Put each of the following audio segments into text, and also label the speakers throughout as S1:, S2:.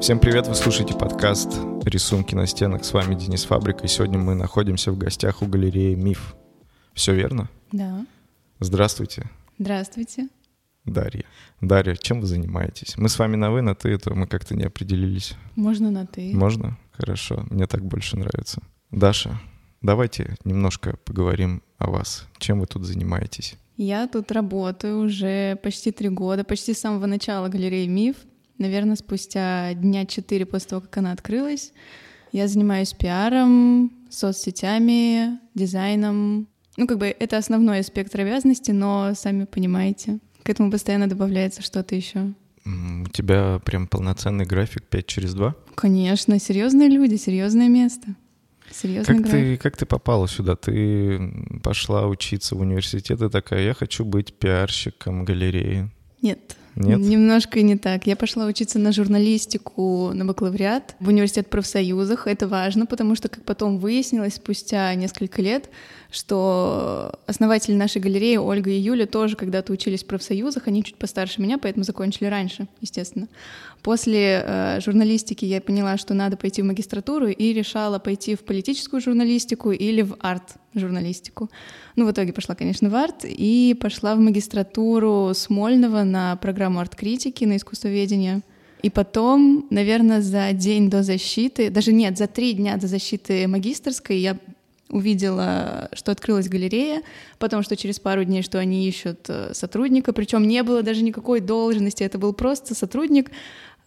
S1: Всем привет, вы слушаете подкаст «Рисунки на стенах». С вами Денис Фабрик, и сегодня мы находимся в гостях у галереи «Миф». Все верно?
S2: Да.
S1: Здравствуйте.
S2: Здравствуйте.
S1: Дарья. Дарья, чем вы занимаетесь? Мы с вами на «вы», на «ты», то мы как-то не определились.
S2: Можно на «ты».
S1: Можно? Хорошо, мне так больше нравится. Даша, давайте немножко поговорим о вас. Чем вы тут занимаетесь?
S2: Я тут работаю уже почти три года, почти с самого начала галереи «Миф». Наверное, спустя дня четыре после того, как она открылась. Я занимаюсь пиаром, соцсетями, дизайном. Ну, как бы это основной аспект обязанности, но сами понимаете, к этому постоянно добавляется что-то еще.
S1: У тебя прям полноценный график 5 через 2?
S2: Конечно, серьезные люди, серьезное место. Серьезный
S1: как
S2: график.
S1: ты, как ты попала сюда? Ты пошла учиться в университет и такая, я хочу быть пиарщиком галереи.
S2: Нет,
S1: Нет?
S2: Немножко не так. Я пошла учиться на журналистику на бакалавриат в университет профсоюзах. Это важно, потому что, как потом выяснилось спустя несколько лет, что основатели нашей галереи Ольга и Юля тоже когда-то учились в профсоюзах, они чуть постарше меня, поэтому закончили раньше, естественно. После э, журналистики я поняла, что надо пойти в магистратуру и решала пойти в политическую журналистику или в арт-журналистику. Ну, в итоге пошла, конечно, в арт и пошла в магистратуру Смольного на программу арт-критики, на искусствоведение. И потом, наверное, за день до защиты, даже нет, за три дня до защиты магистрской я увидела, что открылась галерея, потом, что через пару дней, что они ищут э, сотрудника, причем не было даже никакой должности, это был просто сотрудник,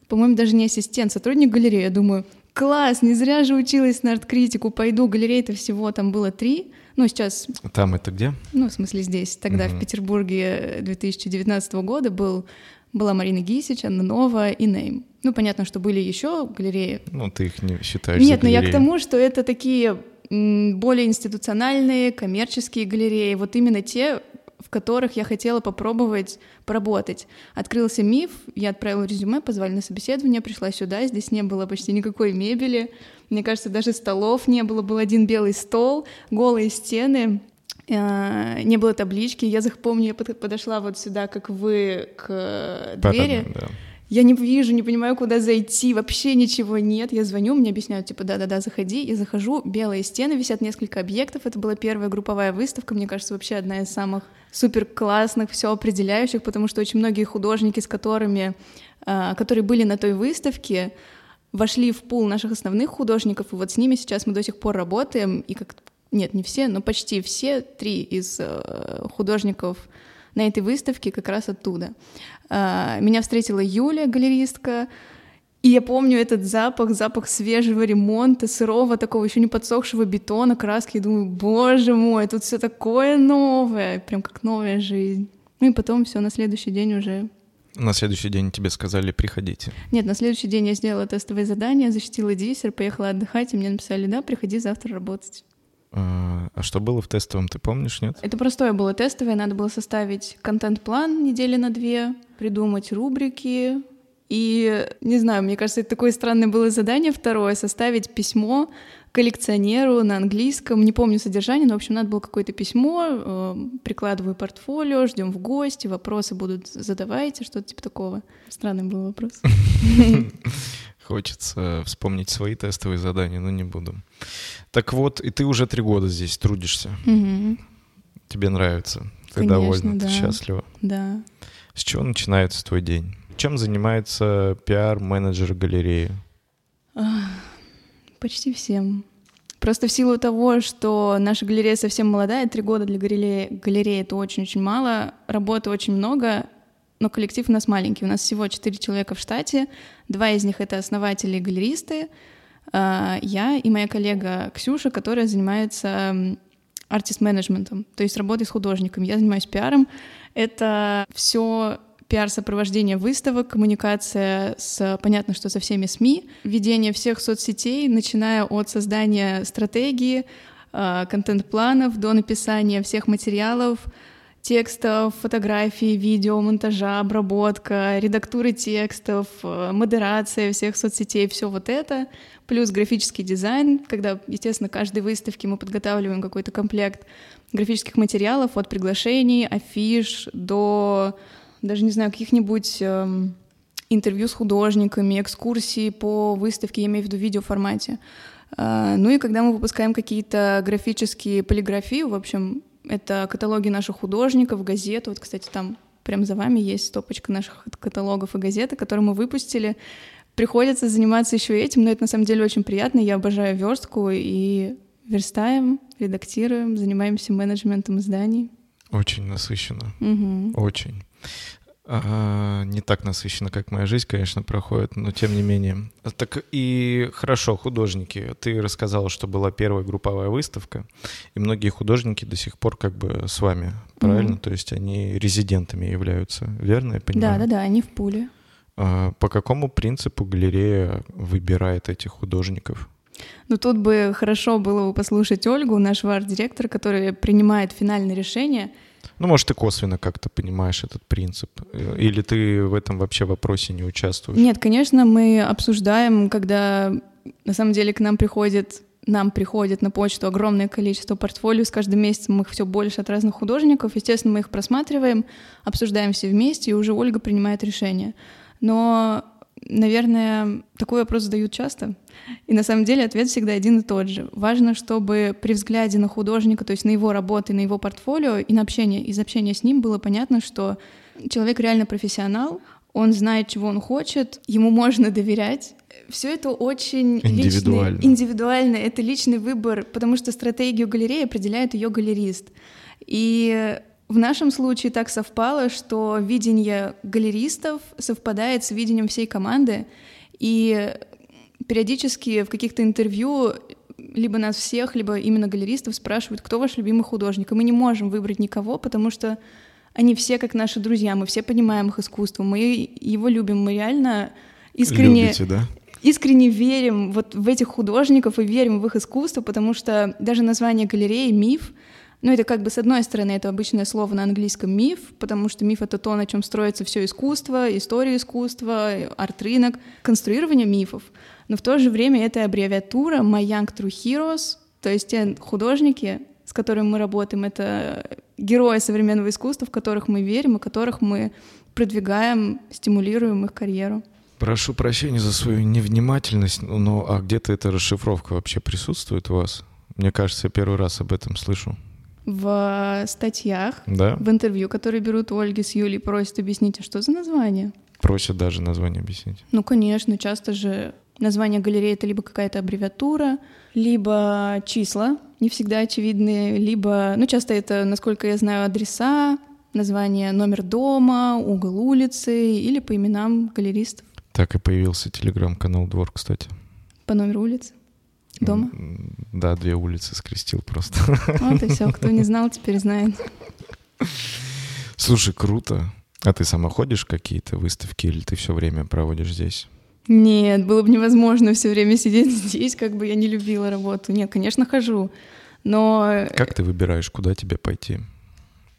S2: по-моему, даже не ассистент, сотрудник галереи. Я думаю, класс, не зря же училась на арт-критику, пойду, галереи-то всего там было три, ну, сейчас...
S1: Там это где?
S2: Ну, в смысле здесь. Тогда
S1: Мгм.
S2: в Петербурге 2019 года был, была Марина Гисич, Анна Нова и Нейм. Ну, понятно, что были еще галереи,
S1: Ну, ты их не считаешь
S2: нет, но я к тому, что это такие более институциональные, коммерческие галереи, вот именно те, в которых я хотела попробовать поработать. Открылся миф, я отправила резюме, позвали на собеседование, пришла сюда, здесь не было почти никакой мебели, мне кажется, даже столов не было, был один белый стол, голые стены, э, не было таблички. Я зах- помню, я под- подошла вот сюда, как вы, к двери,
S1: да, да.
S2: Я не вижу, не понимаю, куда зайти, вообще ничего нет. Я звоню, мне объясняют, типа, да-да-да, заходи. Я захожу, белые стены, висят несколько объектов. Это была первая групповая выставка, мне кажется, вообще одна из самых супер классных, все определяющих, потому что очень многие художники, с которыми, а, которые были на той выставке, вошли в пул наших основных художников, и вот с ними сейчас мы до сих пор работаем, и как нет, не все, но почти все три из э, художников на этой выставке как раз оттуда. А, Меня встретила Юля, галеристка, и я помню этот запах, запах свежего ремонта, сырого, такого еще не подсохшего бетона, краски. И думаю, боже мой, тут все такое новое, прям как новая жизнь. Ну и потом все на следующий день уже.
S1: На следующий день тебе сказали, приходите.
S2: Нет, на следующий день я сделала тестовое задание, защитила диссер, поехала отдыхать, и мне написали, да, приходи завтра работать.
S1: А а что было в тестовом, ты помнишь, нет?
S2: Это простое было тестовое, надо было составить контент-план недели на две, придумать рубрики. И, не знаю, мне кажется, это такое странное было задание второе, составить письмо коллекционеру на английском. Не помню содержание, но, в общем, надо было какое-то письмо, э, прикладываю портфолио, ждем в гости, вопросы будут задавайте, что-то типа такого. Странный был вопрос.
S1: Хочется вспомнить свои тестовые задания, но не буду. Так вот, и ты уже три года здесь трудишься.
S2: Мгм.
S1: Тебе нравится. Ты
S2: Конечно,
S1: довольна,
S2: да.
S1: ты счастлива.
S2: Да.
S1: С чего начинается твой день? Чем занимается пиар-менеджер галереи?
S2: Почти всем. Просто в силу того, что наша галерея совсем молодая, три года для галереи, галереи это очень-очень мало, работы очень много, но коллектив у нас маленький. У нас всего четыре человека в штате, два из них — это основатели и галеристы, а, я и моя коллега Ксюша, которая занимается артист-менеджментом, то есть работой с художником. Я занимаюсь пиаром. Это все пиар-сопровождение выставок, коммуникация с, понятно, что со всеми СМИ, ведение всех соцсетей, начиная от создания стратегии, э, контент-планов до написания всех материалов, текстов, фотографий, видео, монтажа, обработка, редактуры текстов, э, модерация всех соцсетей, все вот это, плюс графический дизайн, когда, естественно, каждой выставке мы подготавливаем какой-то комплект графических материалов от приглашений, афиш до даже, не знаю, каких-нибудь эм, интервью с художниками, экскурсии по выставке, я имею в виду видеоформате. А, ну и когда мы выпускаем какие-то графические полиграфии, в общем, это каталоги наших художников, газеты. Вот, кстати, там прям за вами есть стопочка наших каталогов и газеты, которые мы выпустили. Приходится заниматься еще этим, но это на самом деле очень приятно. Я обожаю верстку и верстаем, редактируем, занимаемся менеджментом изданий.
S1: Очень насыщенно.
S2: Угу.
S1: Очень. А, не так насыщенно, как моя жизнь, конечно, проходит, но тем не менее. Так и хорошо, художники. Ты рассказала, что была первая групповая выставка, и многие художники до сих пор как бы с вами, правильно? Mm-hmm. То есть они резидентами являются, верно я понимаю?
S2: Да, да, да, они в пуле.
S1: А, по какому принципу галерея выбирает этих художников?
S2: Ну, тут бы хорошо было бы послушать Ольгу, нашего арт-директора, который принимает финальное решение —
S1: ну, может, ты косвенно как-то понимаешь этот принцип. Или ты в этом вообще вопросе не участвуешь?
S2: Нет, конечно, мы обсуждаем, когда на самом деле к нам приходит нам приходит на почту огромное количество портфолио, с каждым месяцем их все больше от разных художников. Естественно, мы их просматриваем, обсуждаем все вместе, и уже Ольга принимает решение. Но Наверное, такой вопрос задают часто. И на самом деле ответ всегда один и тот же. Важно, чтобы при взгляде на художника, то есть на его работы, на его портфолио и на общение, из общения с ним было понятно, что человек реально профессионал, он знает, чего он хочет, ему можно доверять. Все это очень
S1: индивидуально.
S2: Личный, индивидуально, это личный выбор, потому что стратегию галереи определяет ее галерист. И в нашем случае так совпало, что видение галеристов совпадает с видением всей команды, и периодически в каких-то интервью либо нас всех, либо именно галеристов спрашивают, кто ваш любимый художник. И мы не можем выбрать никого, потому что они все как наши друзья, мы все понимаем их искусство, мы его любим, мы реально искренне...
S1: Любите, да?
S2: искренне верим вот в этих художников и верим в их искусство, потому что даже название галереи «Миф» Ну, это как бы, с одной стороны, это обычное слово на английском миф, потому что миф — это то, на чем строится все искусство, история искусства, арт-рынок, конструирование мифов. Но в то же время это аббревиатура «My Young True Heroes», то есть те художники, с которыми мы работаем, это герои современного искусства, в которых мы верим и которых мы продвигаем, стимулируем их карьеру.
S1: Прошу прощения за свою невнимательность, но а где-то эта расшифровка вообще присутствует у вас? Мне кажется, я первый раз об этом слышу
S2: в статьях,
S1: да?
S2: в интервью, которые берут у Ольги с Юлей, просят объяснить, а что за название?
S1: Просят даже название объяснить.
S2: Ну, конечно, часто же название галереи — это либо какая-то аббревиатура, либо числа, не всегда очевидные, либо, ну, часто это, насколько я знаю, адреса, название номер дома, угол улицы или по именам галеристов.
S1: Так и появился телеграм-канал «Двор», кстати.
S2: По номеру улицы? Дома?
S1: Да, две улицы скрестил просто.
S2: Вот и все, кто не знал, теперь знает.
S1: Слушай, круто. А ты сама ходишь какие-то выставки или ты все время проводишь здесь?
S2: Нет, было бы невозможно все время сидеть здесь, как бы я не любила работу. Нет, конечно, хожу. Но...
S1: Как ты выбираешь, куда тебе пойти?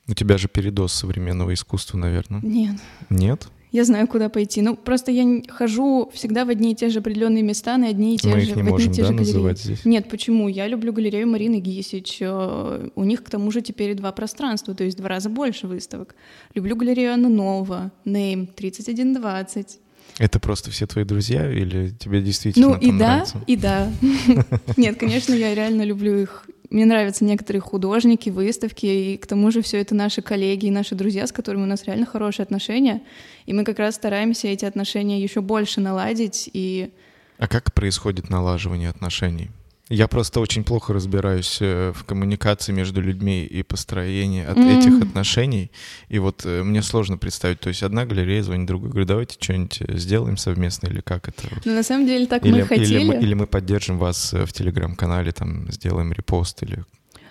S1: У тебя же передоз современного искусства, наверное.
S2: Нет.
S1: Нет?
S2: Я знаю, куда пойти. Ну, просто я хожу всегда в одни и те же определенные места, на одни и те
S1: Мы
S2: же,
S1: их не
S2: в
S1: можем,
S2: одни и те
S1: да,
S2: же галереи.
S1: называть здесь?
S2: Нет, почему? Я люблю галерею Марины Гисич. Э, у них, к тому же, теперь два пространства, то есть два раза больше выставок. Люблю галерею Анна Нова, Name 3120.
S1: Это просто все твои друзья или тебе действительно
S2: ну, и
S1: нравится?
S2: да, и да. Нет, конечно, я реально люблю их мне нравятся некоторые художники, выставки, и к тому же все это наши коллеги и наши друзья, с которыми у нас реально хорошие отношения. И мы как раз стараемся эти отношения еще больше наладить. И...
S1: А как происходит налаживание отношений? Я просто очень плохо разбираюсь э, в коммуникации между людьми и построении от mm-hmm. этих отношений. И вот э, мне сложно представить, то есть одна галерея звонит другой, говорит, давайте что-нибудь э, сделаем совместно или как это?
S2: Ну, на самом деле так
S1: или,
S2: мы хотели.
S1: Или мы, или мы поддержим вас в телеграм-канале, там, сделаем репост или...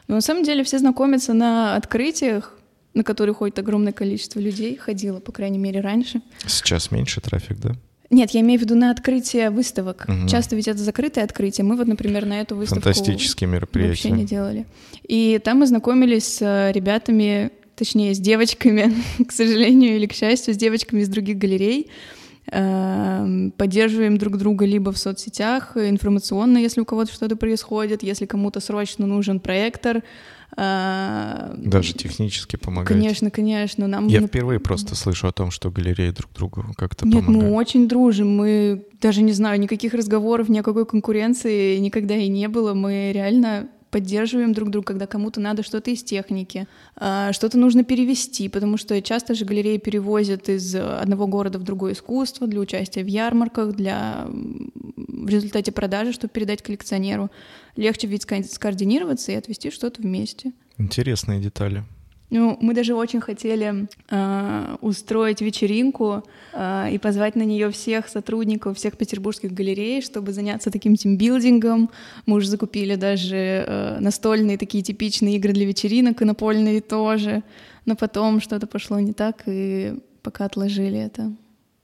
S2: Ну, на самом деле все знакомятся на открытиях, на которые ходит огромное количество людей, ходило, по крайней мере, раньше.
S1: Сейчас меньше трафик, да?
S2: Нет, я имею в виду на открытие выставок.
S1: Угу.
S2: Часто ведь это закрытое открытие. Мы вот, например, на эту выставку
S1: Фантастические мероприятия.
S2: вообще не делали. И там мы знакомились с э, ребятами, точнее, с девочками, к сожалению или к счастью, с девочками из других галерей. Эм, поддерживаем друг друга либо в соцсетях, информационно, если у кого-то что-то происходит, если кому-то срочно нужен проектор,
S1: Даже технически помогать.
S2: Конечно, конечно. Нам
S1: Я впервые просто слышу о том, что галереи друг другу как-то
S2: Нет,
S1: помогают.
S2: мы очень дружим. Мы даже не знаю, никаких разговоров, ни о какой конкуренции никогда и не было. Мы реально поддерживаем друг друга, когда кому-то надо что-то из техники, а, что-то нужно перевести, потому что часто же галереи перевозят из одного города в другое искусство для участия в ярмарках, для в результате продажи, чтобы передать коллекционеру. Легче ведь скоординироваться и отвести что-то вместе.
S1: Интересные детали.
S2: Ну, мы даже очень хотели э, устроить вечеринку э, и позвать на нее всех сотрудников всех петербургских галерей, чтобы заняться таким тимбилдингом. Мы уже закупили даже э, настольные такие типичные игры для вечеринок и напольные тоже. Но потом что-то пошло не так, и пока отложили это.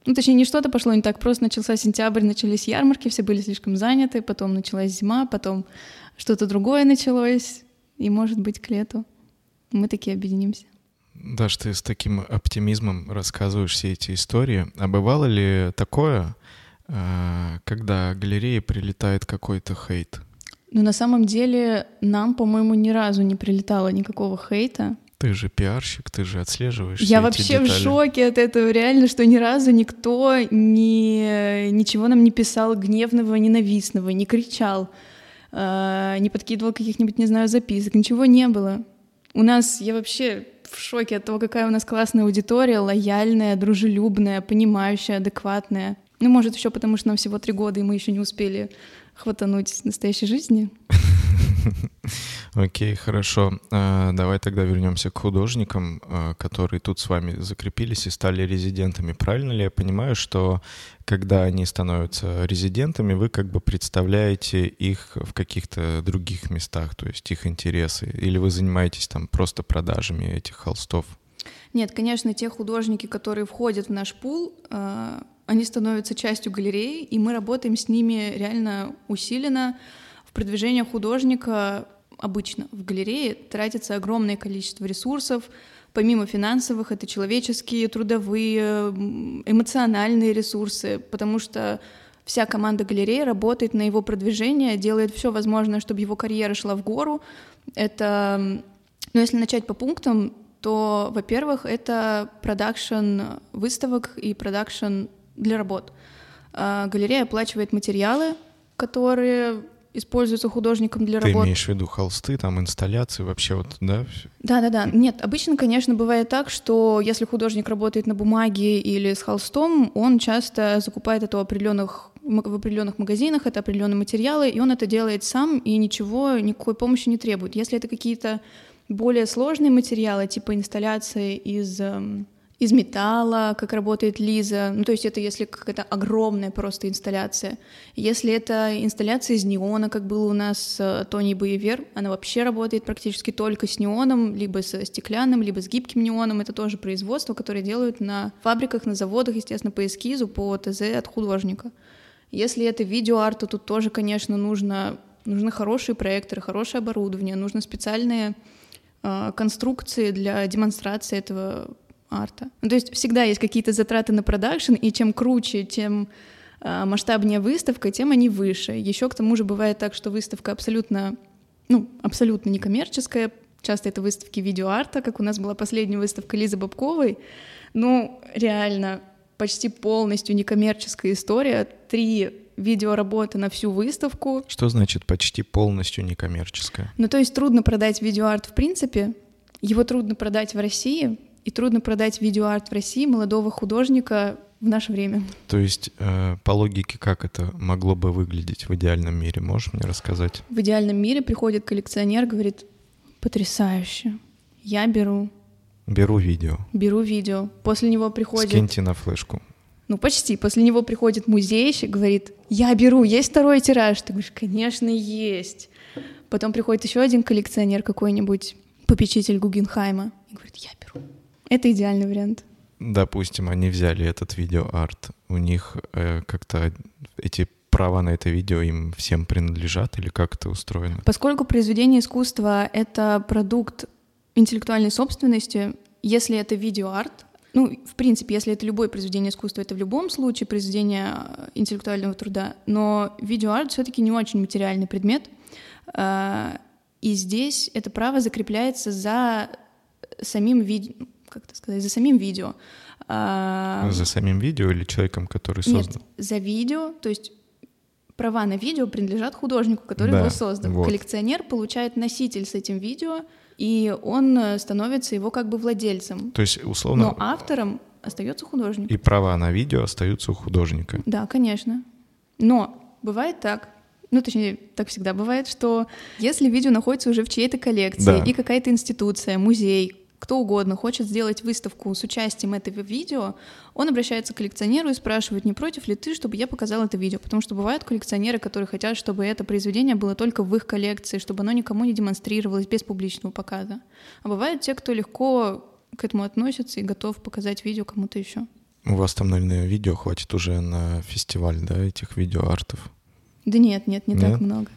S2: Ну, точнее, не что-то пошло не так, просто начался сентябрь, начались ярмарки, все были слишком заняты, потом началась зима, потом что-то другое началось, и, может быть, к лету мы такие объединимся.
S1: Даш, ты с таким оптимизмом рассказываешь все эти истории. А бывало ли такое, а, когда галереи прилетает какой-то хейт?
S2: Ну, на самом деле, нам, по-моему, ни разу не прилетало никакого хейта.
S1: Ты же пиарщик, ты же отслеживаешь.
S2: Я вообще в шоке от этого, реально, что ни разу никто ни, ничего нам не писал гневного, ненавистного, не кричал, э, не подкидывал каких-нибудь, не знаю, записок, ничего не было. У нас, я вообще в шоке от того, какая у нас классная аудитория, лояльная, дружелюбная, понимающая, адекватная. Ну, может, еще потому, что нам всего три года, и мы еще не успели хватануть настоящей жизни.
S1: Окей, хорошо. А, давай тогда вернемся к художникам, а, которые тут с вами закрепились и стали резидентами. Правильно ли я понимаю, что когда они становятся резидентами, вы как бы представляете их в каких-то других местах, то есть их интересы, или вы занимаетесь там просто продажами этих холстов?
S2: Нет, конечно, те художники, которые входят в наш пул, а, они становятся частью галереи, и мы работаем с ними реально усиленно. В продвижение художника обычно в галерее тратится огромное количество ресурсов, помимо финансовых, это человеческие, трудовые, эмоциональные ресурсы, потому что вся команда галереи работает на его продвижение, делает все возможное, чтобы его карьера шла в гору. Это, ну, если начать по пунктам, то, во-первых, это продакшн выставок и продакшн для работ. А, галерея оплачивает материалы, которые используются художником для
S1: Ты
S2: работ.
S1: Ты имеешь в виду холсты, там инсталляции, вообще вот, да?
S2: Да-да-да. Нет, обычно, конечно, бывает так, что если художник работает на бумаге или с холстом, он часто закупает это у определенных в определенных магазинах, это определенные материалы, и он это делает сам, и ничего, никакой помощи не требует. Если это какие-то более сложные материалы, типа инсталляции из эм, из металла, как работает Лиза. Ну, то есть это если какая-то огромная просто инсталляция. Если это инсталляция из неона, как было у нас э, Тони Боевер, она вообще работает практически только с неоном, либо с стеклянным, либо с гибким неоном. Это тоже производство, которое делают на фабриках, на заводах, естественно, по эскизу, по ТЗ от художника. Если это видеоарт, то тут тоже, конечно, нужно, нужны хорошие проекторы, хорошее оборудование, нужны специальные э, конструкции для демонстрации этого арта. Ну, то есть всегда есть какие-то затраты на продакшн, и чем круче, чем э, масштабнее выставка, тем они выше. Еще к тому же бывает так, что выставка абсолютно, ну, абсолютно некоммерческая. Часто это выставки видеоарта, как у нас была последняя выставка Лизы Бабковой. Ну, реально, почти полностью некоммерческая история. Три видеоработы на всю выставку.
S1: Что значит почти полностью некоммерческая?
S2: Ну, то есть трудно продать видеоарт в принципе, его трудно продать в России, и трудно продать видеоарт в России молодого художника в наше время.
S1: То есть, э, по логике, как это могло бы выглядеть в идеальном мире? Можешь мне рассказать?
S2: В идеальном мире приходит коллекционер, говорит, потрясающе, я беру.
S1: Беру видео.
S2: Беру видео. После него приходит...
S1: Скиньте на флешку.
S2: Ну, почти. После него приходит музейщик, говорит, я беру, есть второй тираж? Ты говоришь, конечно, есть. Потом приходит еще один коллекционер какой-нибудь, попечитель Гугенхайма, и говорит, я беру. Это идеальный вариант.
S1: Допустим, они взяли этот видеоарт, у них э, как-то эти права на это видео им всем принадлежат или как это устроено?
S2: Поскольку произведение искусства — это продукт интеллектуальной собственности, если это видеоарт, ну, в принципе, если это любое произведение искусства, это в любом случае произведение э, интеллектуального труда, но видеоарт все таки не очень материальный предмет, э, И здесь это право закрепляется за самим видео, как это сказать, за самим видео.
S1: А... За самим видео или человеком, который создал? Нет,
S2: за видео, то есть права на видео принадлежат художнику, который да, его создал. Вот. Коллекционер получает носитель с этим видео, и он становится его как бы владельцем.
S1: То есть условно.
S2: Но автором остается художник.
S1: И права на видео остаются у художника.
S2: Да, конечно. Но бывает так, ну, точнее, так всегда бывает, что если видео находится уже в чьей-то коллекции, да. и какая-то институция, музей, кто угодно хочет сделать выставку с участием этого видео, он обращается к коллекционеру и спрашивает, не против ли ты, чтобы я показал это видео. Потому что бывают коллекционеры, которые хотят, чтобы это произведение было только в их коллекции, чтобы оно никому не демонстрировалось без публичного показа. А бывают те, кто легко к этому относится и готов показать видео кому-то еще.
S1: У вас там, наверное, видео хватит уже на фестиваль, да, этих видеоартов?
S2: Да нет, нет, не нет? так много.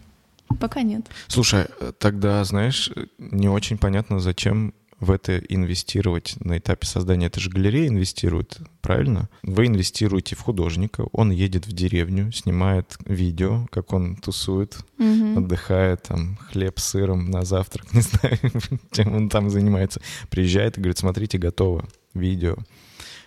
S2: Пока нет.
S1: Слушай, тогда, знаешь, не очень понятно, зачем в это инвестировать на этапе создания. Это же галерея инвестирует, правильно? Вы инвестируете в художника, он едет в деревню, снимает видео, как он тусует, угу. отдыхает, там, хлеб с сыром на завтрак, не знаю, чем он там занимается. Приезжает и говорит, смотрите, готово видео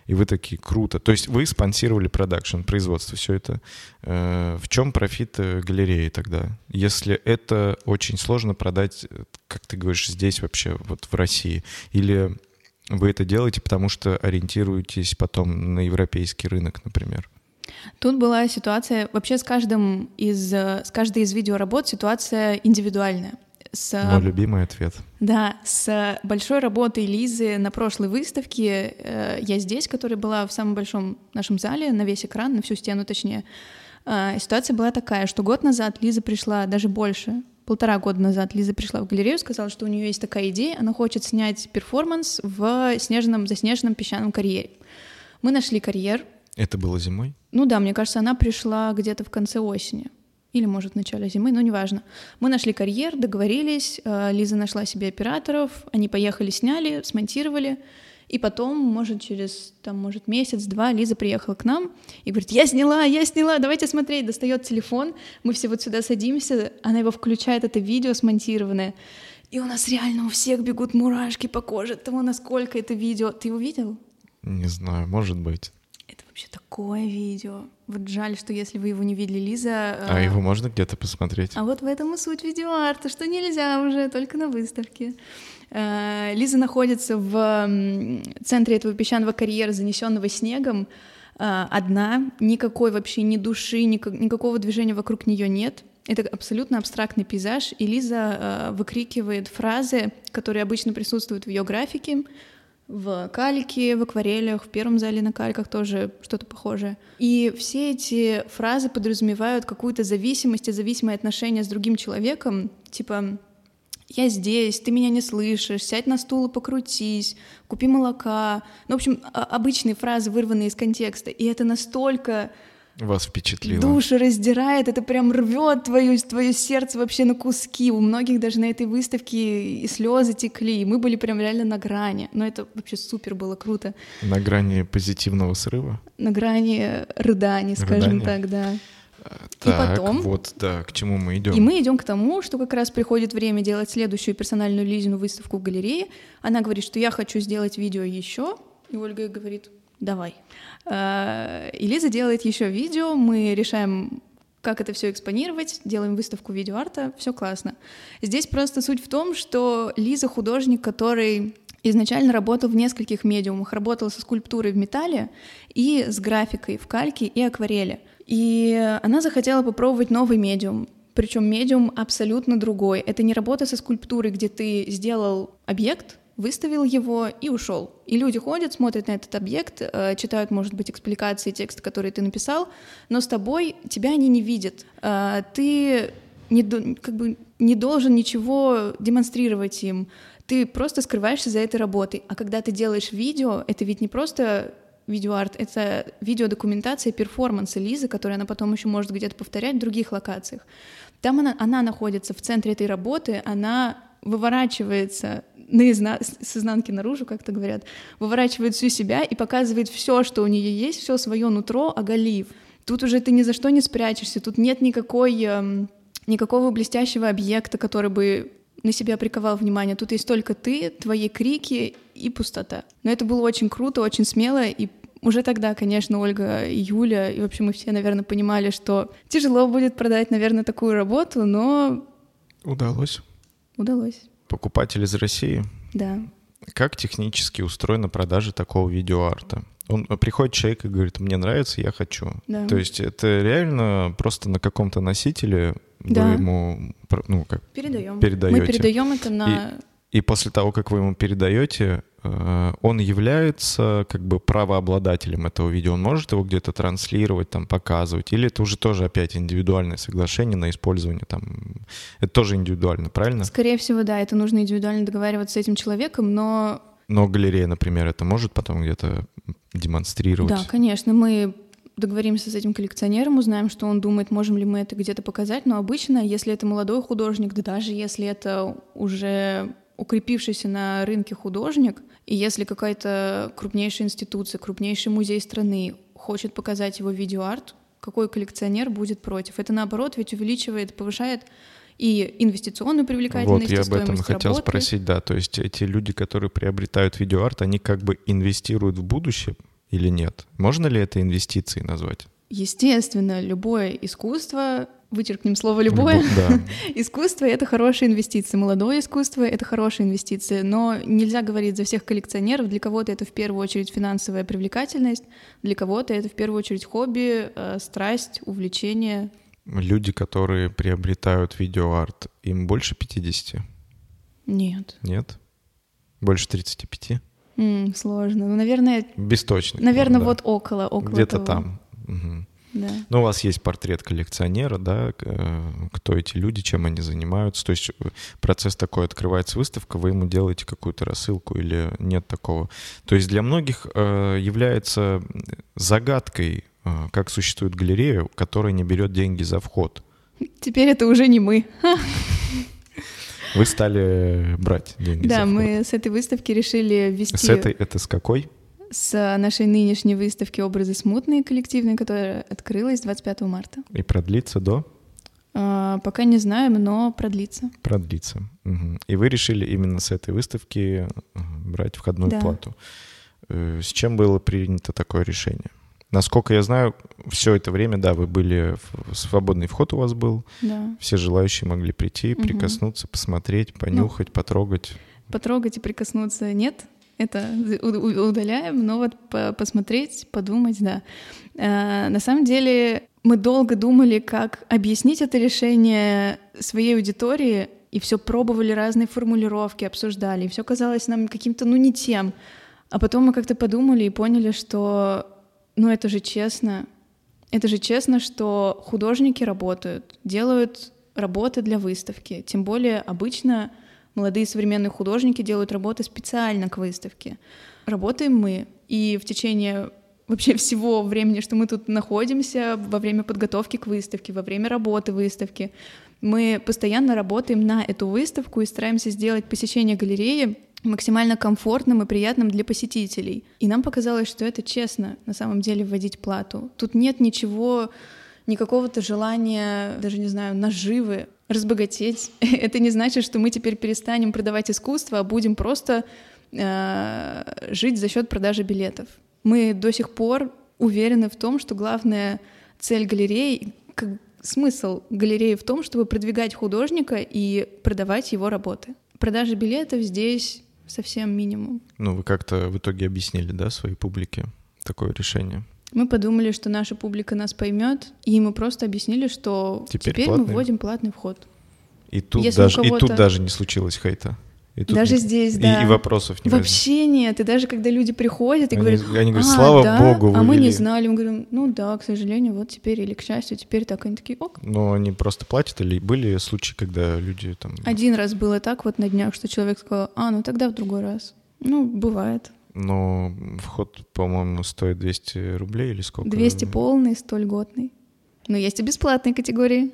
S1: и вы такие, круто. То есть вы спонсировали продакшн, производство, все это. Э, в чем профит э, галереи тогда? Если это очень сложно продать, э, как ты говоришь, здесь вообще, вот в России, или вы это делаете, потому что ориентируетесь потом на европейский рынок, например?
S2: Тут была ситуация, вообще с каждым из, с каждой из видеоработ ситуация индивидуальная
S1: с... Мой любимый ответ.
S2: Да, с большой работой Лизы на прошлой выставке э, «Я здесь», которая была в самом большом нашем зале, на весь экран, на всю стену точнее. Э, ситуация была такая, что год назад Лиза пришла, даже больше, полтора года назад Лиза пришла в галерею, сказала, что у нее есть такая идея, она хочет снять перформанс в снежном, заснеженном песчаном карьере. Мы нашли карьер.
S1: Это было зимой?
S2: Ну да, мне кажется, она пришла где-то в конце осени или, может, в начале зимы, но неважно. Мы нашли карьер, договорились, э, Лиза нашла себе операторов, они поехали, сняли, смонтировали, и потом, может, через, там, может, месяц-два Лиза приехала к нам и говорит, я сняла, я сняла, давайте смотреть, достает телефон, мы все вот сюда садимся, она его включает, это видео смонтированное, и у нас реально у всех бегут мурашки по коже от того, насколько это видео. Ты его видел?
S1: Не знаю, может быть.
S2: Это вообще такое видео. Вот жаль, что если вы его не видели, Лиза...
S1: А э... его можно где-то посмотреть?
S2: А вот в этом и суть видеоарта, что нельзя уже, только на выставке. Э, Лиза находится в центре этого песчаного карьера, занесенного снегом, э, одна, никакой вообще ни души, никакого движения вокруг нее нет. Это абсолютно абстрактный пейзаж, и Лиза э, выкрикивает фразы, которые обычно присутствуют в ее графике, в кальке, в акварелях, в первом зале на кальках тоже что-то похожее. И все эти фразы подразумевают какую-то зависимость и зависимое отношение с другим человеком, типа «я здесь, ты меня не слышишь, сядь на стул и покрутись, купи молока». Ну, в общем, обычные фразы, вырванные из контекста. И это настолько
S1: вас впечатлило?
S2: Души раздирает, это прям рвет твое, твое сердце вообще на куски. У многих даже на этой выставке и слезы текли, и мы были прям реально на грани. Но это вообще супер было круто.
S1: На грани позитивного срыва?
S2: На грани рыданий, скажем Рыдания? так, да.
S1: Так, и потом, вот, да, к чему мы идем.
S2: И мы идем к тому, что как раз приходит время делать следующую персональную Лизину выставку в галерее. Она говорит, что я хочу сделать видео еще, и Ольга говорит, давай. Э, и Лиза делает еще видео, мы решаем как это все экспонировать, делаем выставку видеоарта, все классно. Здесь просто суть в том, что Лиза художник, который изначально работал в нескольких медиумах, работал со скульптурой в металле и с графикой в кальке и акварели. И она захотела попробовать новый медиум, причем медиум абсолютно другой. Это не работа со скульптурой, где ты сделал объект, выставил его и ушел. И люди ходят, смотрят на этот объект, э, читают, может быть, экспликации текста, который ты написал, но с тобой тебя они не видят. Э, ты не, как бы не должен ничего демонстрировать им. Ты просто скрываешься за этой работой. А когда ты делаешь видео, это ведь не просто видеоарт, это видеодокументация перформанса Лизы, которую она потом еще может где-то повторять в других локациях. Там она, она находится в центре этой работы, она выворачивается наизна... с изнанки наружу, как-то говорят, выворачивает всю себя и показывает все, что у нее есть, все свое нутро, оголив. Тут уже ты ни за что не спрячешься, тут нет никакой, эм, никакого блестящего объекта, который бы на себя приковал внимание. Тут есть только ты, твои крики и пустота. Но это было очень круто, очень смело, и уже тогда, конечно, Ольга и Юля, и вообще мы все, наверное, понимали, что тяжело будет продать, наверное, такую работу, но...
S1: Удалось.
S2: Удалось.
S1: Покупатель из России?
S2: Да.
S1: Как технически устроена продажа такого видеоарта? Он приходит человек и говорит, мне нравится, я хочу.
S2: Да.
S1: То есть это реально просто на каком-то носителе
S2: Да.
S1: вы ему ну, как,
S2: Передаем.
S1: Передаете.
S2: Мы передаем это на...
S1: и после того, как вы ему передаете, э, он является как бы правообладателем этого видео. Он может его где-то транслировать, там, показывать, или это уже тоже опять индивидуальное соглашение на использование там. Это тоже индивидуально, правильно?
S2: Скорее всего, да, это нужно индивидуально договариваться с этим человеком, но
S1: Но галерея, например, это может потом где-то демонстрировать.
S2: да, конечно, мы договоримся с этим коллекционером, узнаем, что он думает, можем ли мы это где-то показать, но обычно, если это молодой художник, да даже если это уже укрепившийся на рынке художник, и если какая-то крупнейшая институция, крупнейший музей страны хочет показать его видеоарт, какой коллекционер будет против? Это наоборот ведь увеличивает, повышает и инвестиционную
S1: Вот,
S2: привлекательность,
S1: я
S2: и
S1: об этом хотел
S2: работы.
S1: спросить, да. То есть эти люди, которые приобретают видеоарт, они как бы инвестируют в будущее или нет? Можно ли это инвестицией назвать?
S2: Естественно, любое искусство, вычеркнем слово «любое»,
S1: Любо- Да.
S2: Искусство — это хорошая инвестиция, молодое искусство — это хорошая инвестиция, но нельзя говорить за всех коллекционеров. Для кого-то это в первую очередь финансовая привлекательность, для кого-то это в первую очередь хобби, э, страсть, увлечение.
S1: Люди, которые приобретают видеоарт, им больше 50?
S2: Нет,
S1: Нет? Больше 35?
S2: М, сложно. Ну, наверное,
S1: Без точных.
S2: наверное,
S1: да.
S2: вот около, около
S1: Где-то там. Мгм.
S2: Да.
S1: Ну, у вас есть портрет коллекционера, да, э, кто эти люди, чем они занимаются. То есть э, процесс такой, открывается выставка, вы ему делаете какую-то рассылку или нет такого. То есть для многих э, является загадкой, как существует галерея, которая не берет деньги за вход.
S2: Теперь это уже не мы.
S1: Вы стали брать деньги за
S2: Да, мы с этой выставки решили ввести
S1: С этой, это с какой?
S2: С нашей нынешней выставки «Образы смутные» коллективной, которая открылась 25 марта.
S1: И продлится до?
S2: А, Пока не знаем, но продлится.
S1: Продлится. Мгм. И вы решили именно с этой выставки э, брать входную
S2: Да.
S1: плату. Э, С чем было принято такое решение? Насколько я знаю, все это время, да, вы были, свободный вход у вас был,
S2: Да.
S1: все желающие могли прийти,
S2: Мгм.
S1: прикоснуться, посмотреть, понюхать, потрогать.
S2: Потрогать и прикоснуться нет. Это удаляем, но вот по- посмотреть, подумать, да. А, На самом деле мы долго думали, как объяснить это решение своей аудитории, и все пробовали разные формулировки, обсуждали, и все казалось нам каким-то, ну, не тем. А потом мы как-то подумали и поняли, что, ну, это же честно. Это же честно, что художники работают, делают работы для выставки. Тем более обычно молодые современные художники делают работы специально к выставке. Работаем мы, и в течение вообще всего времени, что мы тут находимся, во время подготовки к выставке, во время работы выставки, мы постоянно работаем на эту выставку и стараемся сделать посещение галереи максимально комфортным и приятным для посетителей. И нам показалось, что это честно на самом деле вводить плату. Тут нет ничего, никакого-то желания, даже не знаю, наживы, разбогатеть. Это не значит, что мы теперь перестанем продавать искусство, а будем просто э, жить за счет продажи билетов. Мы до сих пор уверены в том, что главная цель галереи, как смысл галереи в том, чтобы продвигать художника и продавать его работы. Продажа билетов здесь совсем минимум.
S1: Ну, вы как-то в итоге объяснили, да, своей публике такое решение?
S2: Мы подумали, что наша публика нас поймет, и мы просто объяснили, что
S1: Теперь
S2: теперь, мы вводим платный вход.
S1: И тут,
S2: Если
S1: даже, и тут даже не случилось хейта. И тут
S2: Даже
S1: не-
S2: здесь,
S1: и-
S2: да.
S1: И, вопросов не.
S2: Вообще нет. И даже когда люди приходят и
S1: Они-
S2: говорят,
S1: они говорят,
S2: «А,
S1: «Слава
S2: да?
S1: богу, вы
S2: а мы не
S1: ввели».
S2: знали. Мы говорим, ну да, к сожалению, вот теперь или к счастью, теперь так. Они такие, ок.
S1: Но они просто платят или были случаи, когда люди там...
S2: Один раз было так вот на днях, что человек сказал, а, ну тогда в другой раз. Ну, бывает.
S1: Но вход, по-моему, стоит 200 рублей или сколько?
S2: 200 полный, 100 льготный. Но есть и бесплатные категории.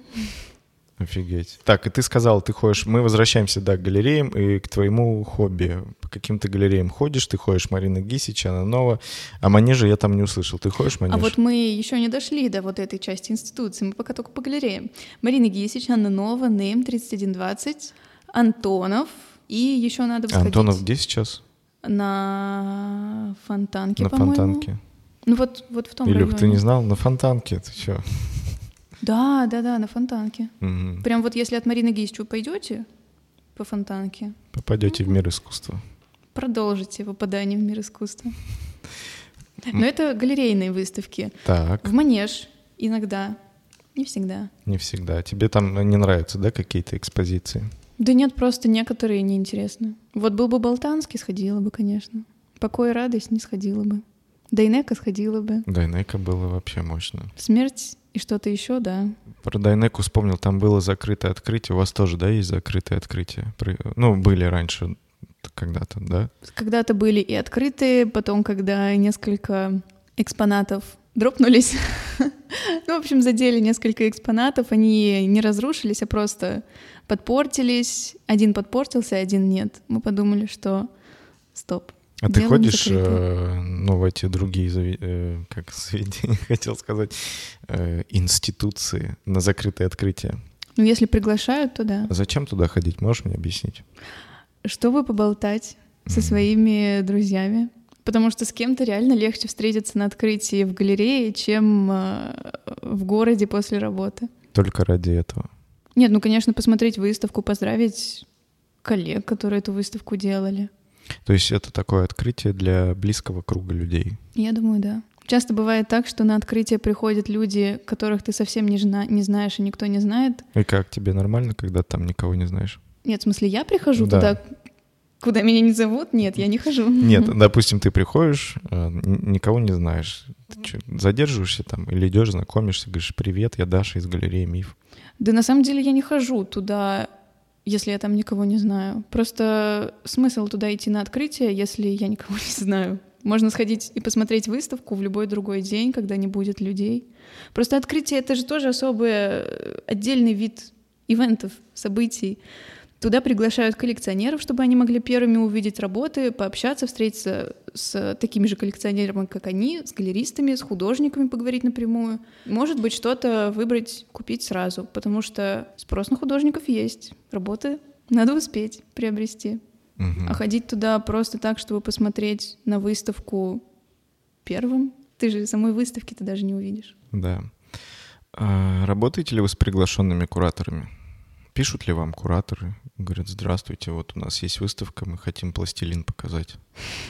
S1: Офигеть. Так, и ты сказал, ты ходишь... Мы возвращаемся, да, к галереям и к твоему хобби. По каким-то галереям ходишь, ты ходишь Марина Гисич, она нова. А манежа я там не услышал. Ты ходишь манеж?
S2: А вот мы еще не дошли до вот этой части институции, мы пока только по галереям. Марина Гисич, Анна Нова, НЭМ 3120. Антонов, и еще надо сходить
S1: Антонов где сейчас?
S2: На Фонтанке,
S1: На
S2: по-моему.
S1: Фонтанке.
S2: Ну вот, вот в том
S1: Илюх,
S2: районе.
S1: ты не знал? На Фонтанке, ты чё?
S2: Да, да, да, на Фонтанке.
S1: Мгм.
S2: Прям вот если от Марины Гейчу пойдете по Фонтанке,
S1: Попадете в мир искусства.
S2: продолжите попадание в мир искусства. Но это галерейные выставки.
S1: Так,
S2: В Манеж иногда, не всегда.
S1: не всегда. Тебе там не нравятся, да, какие-то экспозиции?
S2: Да нет, просто некоторые неинтересны. Вот был бы Болтанский, сходила бы, конечно. Покой и радость не сходила бы. Дайнека сходила бы.
S1: Дайнека было вообще мощно.
S2: Смерть и что-то еще, да.
S1: Про Дайнеку вспомнил, там было закрытое открытие. У вас тоже, да, есть закрытое открытие? Ну, были раньше когда-то, да?
S2: Когда-то были и открытые, потом, когда несколько экспонатов дропнулись, ну, в общем, задели несколько экспонатов, они не разрушились, а просто подпортились. Один подпортился, один нет. Мы подумали, что стоп.
S1: А ты ходишь, э, ну, в эти другие, зави- э, как заведения, хотел сказать, э, институции на закрытое открытие?
S2: Ну, если приглашают, то да.
S1: А Зачем туда ходить? Можешь мне объяснить?
S2: Чтобы поболтать со
S1: Мгм.
S2: своими друзьями. Потому что с кем-то реально легче встретиться на открытии в галерее, чем э, в городе после работы.
S1: Только ради этого.
S2: Нет, ну, конечно, посмотреть выставку, поздравить коллег, которые эту выставку делали.
S1: То есть это такое открытие для близкого круга людей.
S2: Я думаю, да. Часто бывает так, что на открытие приходят люди, которых ты совсем не, жна- не знаешь и никто не знает.
S1: И как тебе нормально, когда там никого не знаешь?
S2: Нет, в смысле, я прихожу
S1: Да.
S2: туда, куда меня не зовут? Нет, я не хожу.
S1: Нет, допустим, ты приходишь, э, никого не знаешь. Ты чё, задерживаешься там или идешь, знакомишься, говоришь, привет, я Даша из галереи «Миф».
S2: Да на самом деле я не хожу туда, если я там никого не знаю. Просто смысл туда идти на открытие, если я никого не знаю. Можно сходить и посмотреть выставку в любой другой день, когда не будет людей. Просто открытие — это же тоже особый э, отдельный вид ивентов, событий. Туда приглашают коллекционеров, чтобы они могли первыми увидеть работы, пообщаться, встретиться с такими же коллекционерами, как они, с галеристами, с художниками поговорить напрямую. Может быть, что-то выбрать, купить сразу, потому что спрос на художников есть. Работы надо успеть приобрести.
S1: Мгм.
S2: А ходить туда просто так, чтобы посмотреть на выставку первым, ты же самой выставки ты даже не увидишь.
S1: Да. А работаете ли вы с приглашенными кураторами? Пишут ли вам кураторы? Говорят, здравствуйте, вот у нас есть выставка, мы хотим пластилин показать.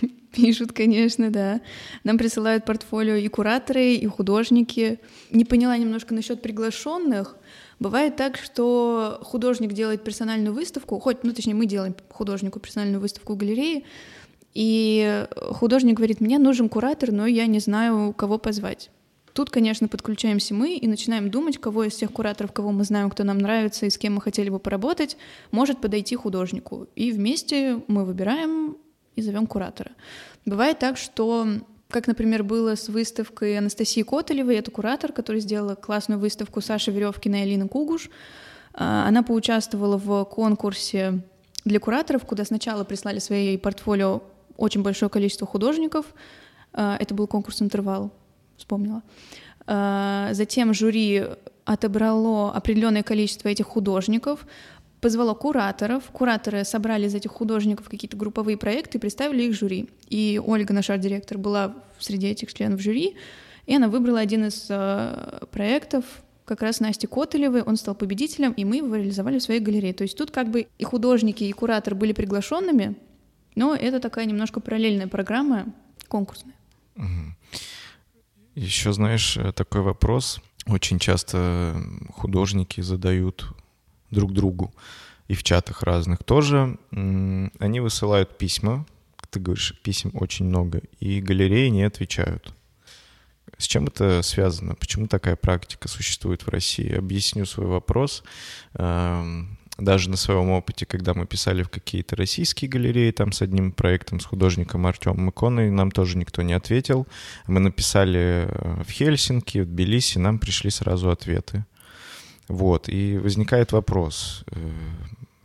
S2: Пишут, конечно, да. Нам присылают портфолио и кураторы, и художники. Не поняла немножко насчет приглашенных. Бывает так, что художник делает персональную выставку, хоть, ну точнее, мы делаем художнику персональную выставку в галерее, и художник говорит, мне нужен куратор, но я не знаю, кого позвать. Тут, конечно, подключаемся мы и начинаем думать, кого из всех кураторов, кого мы знаем, кто нам нравится и с кем мы хотели бы поработать, может подойти художнику. И вместе мы выбираем и зовем куратора. Бывает так, что, как, например, было с выставкой Анастасии Котелевой, это куратор, который сделала классную выставку Саши Веревкина и Алины Кугуш. А, Она поучаствовала в конкурсе для кураторов, куда сначала прислали свои портфолио очень большое количество художников. А, Это был конкурс «Интервал», вспомнила. А, Затем жюри отобрало определенное количество этих художников, позвало кураторов. Кураторы собрали из этих художников какие-то групповые проекты и представили их жюри. И Ольга, наш арт-директор, была среди этих членов жюри, и она выбрала один из э, проектов, как раз Насти Котелевой, он стал победителем, и мы его реализовали в своей галерее. То есть тут как бы и художники, и куратор были приглашенными, но это такая немножко параллельная программа, конкурсная.
S1: Еще, знаешь, э, такой вопрос. Очень часто художники задают друг другу и в чатах разных тоже. Они высылают письма, ты говоришь, писем очень много, и галереи не отвечают. С чем это связано? Почему такая практика существует в России? Объясню свой вопрос. Даже на своем опыте, когда мы писали в какие-то российские галереи, там с одним проектом, с художником Артемом Иконой, нам тоже никто не ответил. Мы написали э, в Хельсинки, в Тбилиси, нам пришли сразу ответы. Вот, и возникает вопрос, э,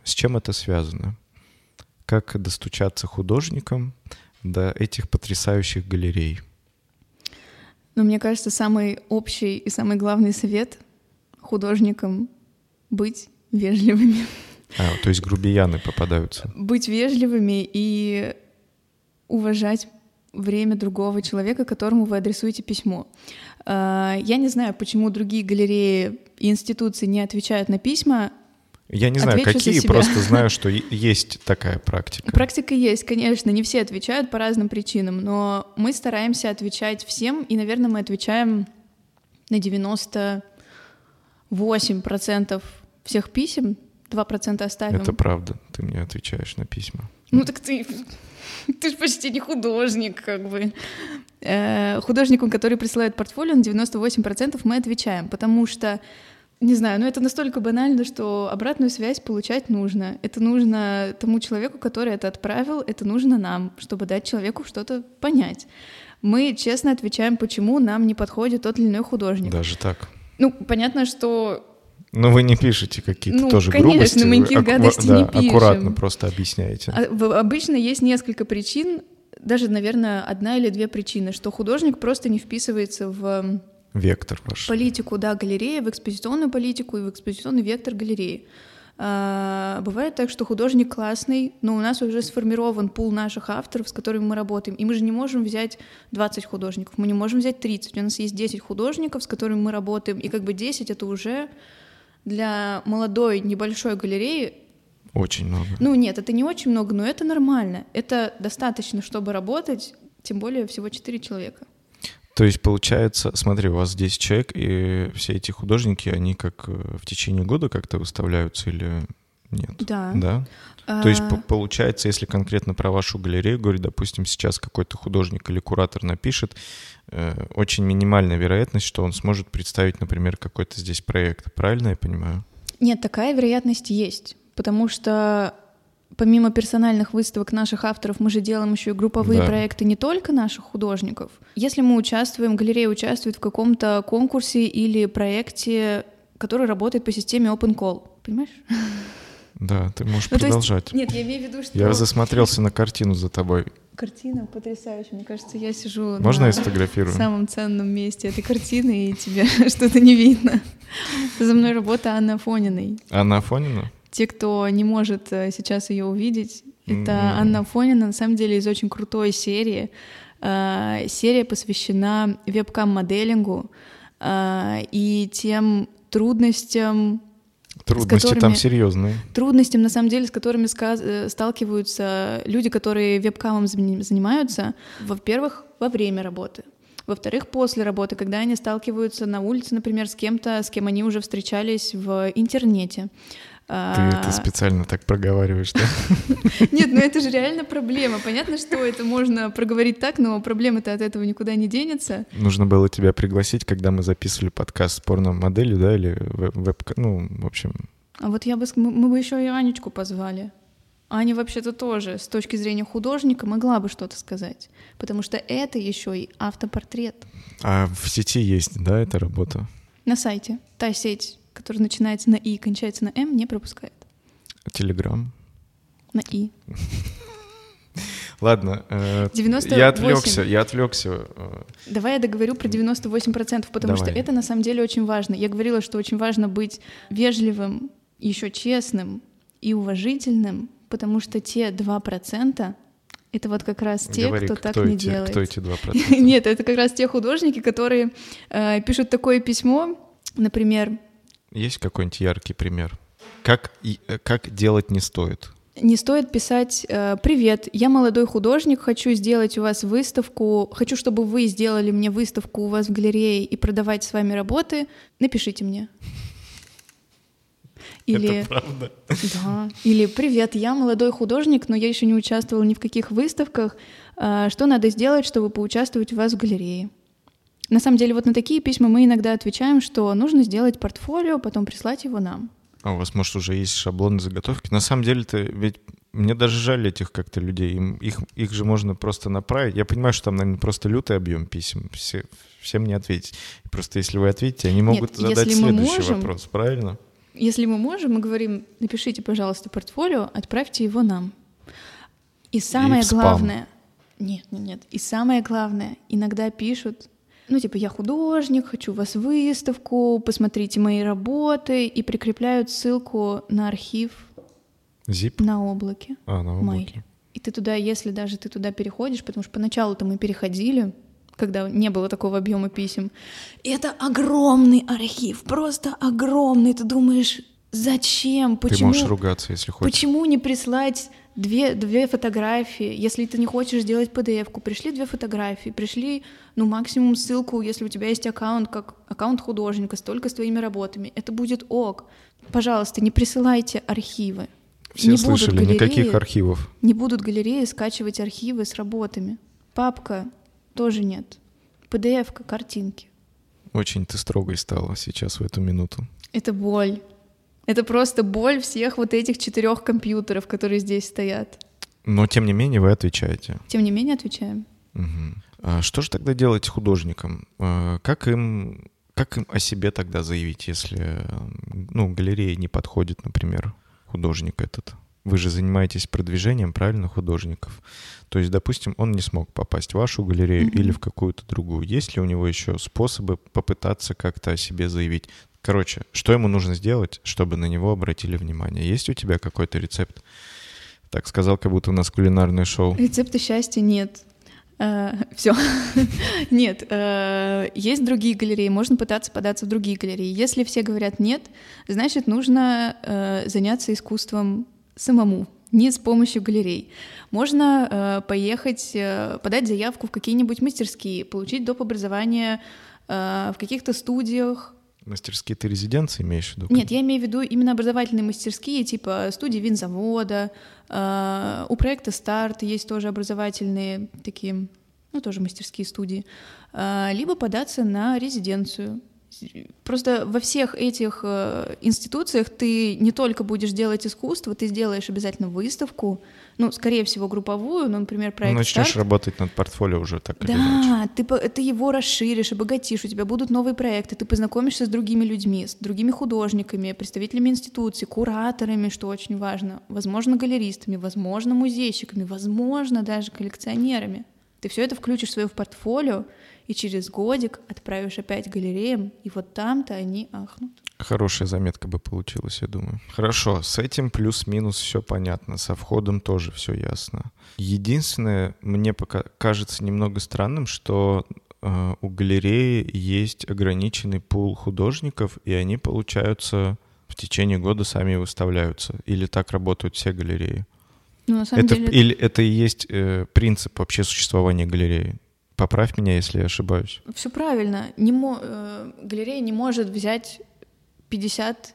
S1: с чем это связано? Как достучаться художникам до этих потрясающих галерей?
S2: Но мне кажется, самый общий и самый главный совет художникам быть вежливыми.
S1: А, то есть грубияны попадаются.
S2: Быть вежливыми и уважать время другого человека, которому вы адресуете письмо. А, я не знаю, почему другие галереи и институции не отвечают на письма.
S1: Я не знаю,
S2: Отвечу
S1: какие, просто знаю, что есть такая практика.
S2: Практика есть, конечно, не все отвечают по разным причинам, но мы стараемся отвечать всем, и, наверное, мы отвечаем на 98% всех писем, 2% оставим.
S1: Это правда, ты мне отвечаешь на письма.
S2: Ну так ты, ты же почти не художник, как бы. Э, Художникам, которые присылают портфолио, на 98% мы отвечаем, потому что, не знаю, ну это настолько банально, что обратную связь получать нужно. Это нужно тому человеку, который это отправил, это нужно нам, чтобы дать человеку что-то понять. Мы честно отвечаем, почему нам не подходит тот или иной художник.
S1: Даже так.
S2: Ну, понятно, что
S1: Но вы не пишете какие-то
S2: Ну,
S1: тоже
S2: конечно,
S1: грубости.
S2: мы
S1: вы
S2: никаких
S1: аку-
S2: гадостей
S1: да,
S2: не пишем.
S1: аккуратно просто объясняете.
S2: А, Обычно есть несколько причин, даже, наверное, одна или две причины, что художник просто не вписывается в
S1: Вектор ваш.
S2: политику, да, галереи, в экспозиционную политику и в экспозиционный вектор галереи. А, бывает так, что художник классный, но у нас уже сформирован пул наших авторов, с которыми мы работаем, и мы же не можем взять 20 художников, мы не можем взять 30, у нас есть 10 художников, с которыми мы работаем, и как бы 10 — это уже для молодой небольшой галереи
S1: Очень много.
S2: ну нет, это не очень много, но это нормально. Это достаточно, чтобы работать, тем более всего 4 человека.
S1: То есть получается, смотри, у вас 10 человек, и все эти художники, они как э, в течение года как-то выставляются или нет?
S2: Да.
S1: Да? То есть
S2: А,
S1: по- получается, если конкретно про вашу галерею говорить, допустим, сейчас какой-то художник или куратор напишет, очень минимальная вероятность, что он сможет представить, например, какой-то здесь проект. Правильно я понимаю?
S2: Нет, такая вероятность есть, потому что помимо персональных выставок наших авторов, мы же делаем еще и групповые
S1: Да.
S2: проекты не только наших художников. Если мы участвуем, галерея участвует в каком-то конкурсе или проекте, который работает по системе Open Call, понимаешь?
S1: Да, ты можешь
S2: Ну, то есть-
S1: продолжать.
S2: Нет, я имею в виду, что
S1: Я засмотрелся на картину за тобой.
S2: Картина потрясающая. Мне кажется, я сижу
S1: Можно
S2: на
S1: я сфотографирую?
S2: самом ценном месте этой картины, и тебе что-то не видно. За мной работа Анны Афониной.
S1: Анна Афонина?
S2: Те, кто не может э, сейчас ее увидеть, это
S1: М.
S2: Анна Афонина, на самом деле, из очень крутой серии. Э, Серия посвящена вебкам-моделингу э, и тем трудностям,
S1: Трудности там
S2: которыми-
S1: серьезные.
S2: трудностям, на самом деле, с которыми э, сталкиваются люди, которые вебкамом зани- занимаются, во-первых, во время работы. Во-вторых, после работы, когда они сталкиваются на улице, например, с кем-то, с кем они уже встречались в интернете.
S1: Ты
S2: А,
S1: это специально так проговариваешь, да?
S2: Нет, ну это же реально проблема. Понятно, что это можно проговорить так, но проблема-то от этого никуда не денется.
S1: Нужно было тебя пригласить, когда мы записывали подкаст с порно-моделью, да, или веб-. Ну, в общем,
S2: А вот я бы, мы бы еще и Анечку позвали. Аня вообще-то тоже с точки зрения художника могла бы что-то сказать, потому что это еще и автопортрет
S1: а в сети есть, да, эта работа?
S2: на сайте. Та сеть, которая начинается на и и кончается на м, не пропускает.
S1: Телеграм.
S2: На и.
S1: Ладно, э,
S2: 98.
S1: я отвлекся, я отвлекся. э,
S2: Давай я договорю про 98%, потому что
S1: Давай.
S2: это на самом деле очень важно. Я говорила, что очень важно быть вежливым, еще честным и уважительным, потому что те 2% это вот как раз те,
S1: Говори,
S2: кто так
S1: кто
S2: не
S1: эти,
S2: делает.
S1: Кто эти 2%?
S2: Нет, это как раз те художники, которые э, пишут такое письмо, например,
S1: Есть какой-нибудь яркий пример? Как, и- э, как делать не стоит?
S2: не стоит писать э, «Привет, я молодой художник, хочу сделать у вас выставку, хочу, чтобы вы сделали мне выставку у вас в галерее и продавать с вами работы, напишите мне». Или,
S1: Это правда.
S2: да. Или «Привет, я молодой художник, но я еще не участвовал ни в каких выставках. А, Что надо сделать, чтобы поучаствовать у вас в галерее?» На самом деле, вот на такие письма мы иногда отвечаем, что нужно сделать портфолио, потом прислать его нам.
S1: А у вас, может, уже есть шаблоны заготовки? На самом деле-то ведь мне даже жаль этих как-то людей. Им- их, их же можно просто направить. Я понимаю, что там, наверное, просто лютый объем писем. Все, всем не ответить. И Просто если вы ответите, они могут задать
S2: если мы
S1: следующий
S2: можем-
S1: вопрос, правильно?
S2: Если мы можем, мы говорим, напишите, пожалуйста, портфолио, отправьте его нам. И самое
S1: спам.
S2: главное... Нет, нет, нет. И самое главное, иногда пишут, ну, типа, я художник, хочу у вас выставку, посмотрите мои работы, и прикрепляют ссылку на архив
S1: Zip?
S2: на облаке.
S1: А, на
S2: Mail.
S1: облаке.
S2: И ты туда, если даже ты туда переходишь, потому что поначалу-то мы переходили, когда не было такого объема писем. И это огромный архив, просто огромный. Ты думаешь, зачем,
S1: Ты
S2: почему?
S1: можешь ругаться, если хочешь.
S2: Почему не прислать две, две фотографии, если ты не хочешь сделать PDF-ку? Пришли две фотографии, пришли, ну, максимум ссылку, если у тебя есть аккаунт, как аккаунт художника, столько с твоими работами. Это будет ок. Пожалуйста, не присылайте архивы.
S1: Все
S2: не будут
S1: слышали,
S2: галереи.
S1: никаких архивов.
S2: Не будут галереи скачивать архивы с работами. Папка тоже нет. PDF-ка, картинки.
S1: Очень ты строгой стала сейчас в эту минуту.
S2: Это боль. Это просто боль всех вот этих четырех компьютеров, которые здесь стоят.
S1: Но, тем не менее, вы отвечаете.
S2: Тем не менее, отвечаем.
S1: Мгм. А что же тогда делать художникам? А, Как им, как им о себе тогда заявить, если ну, галерея не подходит, например, художник этот? Вы же занимаетесь продвижением, правильно, художников? То есть, допустим, он не смог попасть в вашу галерею
S2: Мгм.
S1: или в какую-то другую. Есть ли у него еще способы попытаться как-то о себе заявить? Короче, что ему нужно сделать, чтобы на него обратили внимание? Есть у тебя какой-то рецепт? Так сказал, как будто у нас кулинарное шоу.
S2: Рецепта счастья нет. Все. нет. э, Есть другие галереи, можно пытаться податься в другие галереи. Если все говорят нет, значит, нужно э, заняться искусством самому, не с помощью галерей. Можно э, поехать, э, подать заявку в какие-нибудь мастерские, получить доп. образование э, в каких-то студиях,
S1: Мастерские ты резиденции имеешь в виду?
S2: Нет, я имею в виду именно образовательные мастерские, типа студии винзавода, э, у проекта «Старт» есть тоже образовательные такие, ну, тоже мастерские студии, Э, либо податься на резиденцию. Просто во всех этих э, институциях ты не только будешь делать искусство, ты сделаешь обязательно выставку, ну, скорее всего, групповую, ну, например,
S1: Ну,
S2: проект
S1: начнешь
S2: «Старт».
S1: работать над портфолио уже так или иначе.
S2: Да, ты, ты его расширишь, обогатишь, у тебя будут новые проекты, ты познакомишься с другими людьми, с другими художниками, представителями институций, кураторами, что очень важно, возможно, галеристами, возможно, музейщиками, возможно, даже коллекционерами. Ты все это включишь в свое портфолио и через годик отправишь опять галереям, и вот там-то они ахнут.
S1: Хорошая заметка бы получилась, я думаю. Хорошо, с этим плюс-минус все понятно, со входом тоже все ясно. Единственное, мне пока кажется немного странным, что э, у галереи есть ограниченный пул художников, и они, получаются, в течение года сами выставляются. Или так работают все галереи.
S2: Ну, на самом
S1: Это,
S2: деле,
S1: Или это и есть э, принцип вообще существования галереи? Поправь меня, если я ошибаюсь.
S2: Все правильно. Не мо- э, галерея не может взять 50...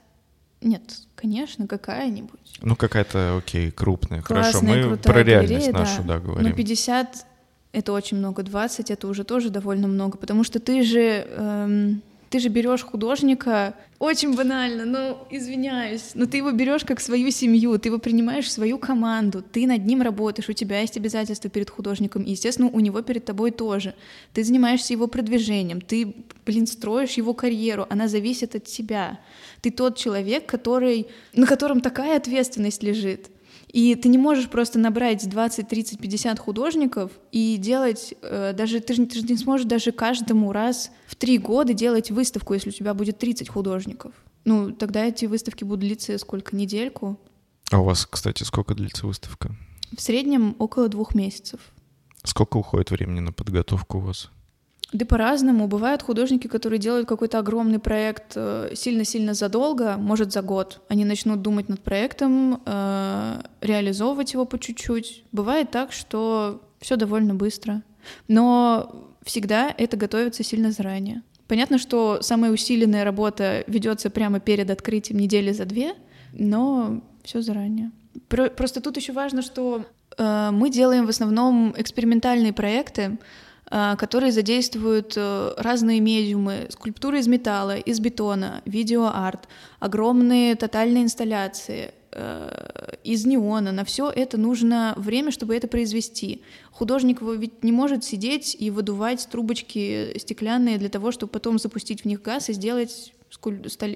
S2: Нет, конечно, какая-нибудь.
S1: Ну, какая-то, окей, крупная. Хорошо,
S2: Классная,
S1: мы
S2: крутая
S1: про реальность
S2: галерея,
S1: нашу, да,
S2: Но
S1: говорим.
S2: 50 — это очень много, 20 — это уже тоже довольно много, потому что ты же... эм, ты же берешь художника, очень банально, но извиняюсь, но ты его берешь как свою семью, ты его принимаешь в свою команду, ты над ним работаешь, у тебя есть обязательства перед художником, и, естественно, у него перед тобой тоже. Ты занимаешься его продвижением, ты, блин, строишь его карьеру, она зависит от тебя. Ты тот человек, который, на котором такая ответственность лежит. И ты не можешь просто набрать 20, 30, 50 художников и делать, э, даже ты же, ты же не сможешь даже каждому раз в три года делать выставку, если у тебя будет 30 художников. Ну, тогда эти выставки будут длиться сколько, недельку?
S1: А у вас, кстати, сколько длится выставка?
S2: В среднем около двух месяцев.
S1: Сколько уходит времени на подготовку у вас?
S2: Да по-разному. Бывают художники, которые делают какой-то огромный проект э, сильно-сильно задолго, может, за год. Они начнут думать над проектом, э, реализовывать его по чуть-чуть. Бывает так, что все довольно быстро. Но всегда это готовится сильно заранее. Понятно, что самая усиленная работа ведется прямо перед открытием недели за две, но все заранее. Про- просто тут еще важно, что э, мы делаем в основном экспериментальные проекты, которые задействуют э, разные медиумы, скульптуры из металла, из бетона, видеоарт, огромные тотальные инсталляции э, из неона. На все это нужно время, чтобы это произвести. Художник ведь не может сидеть и выдувать трубочки стеклянные для того, чтобы потом запустить в них газ и сделать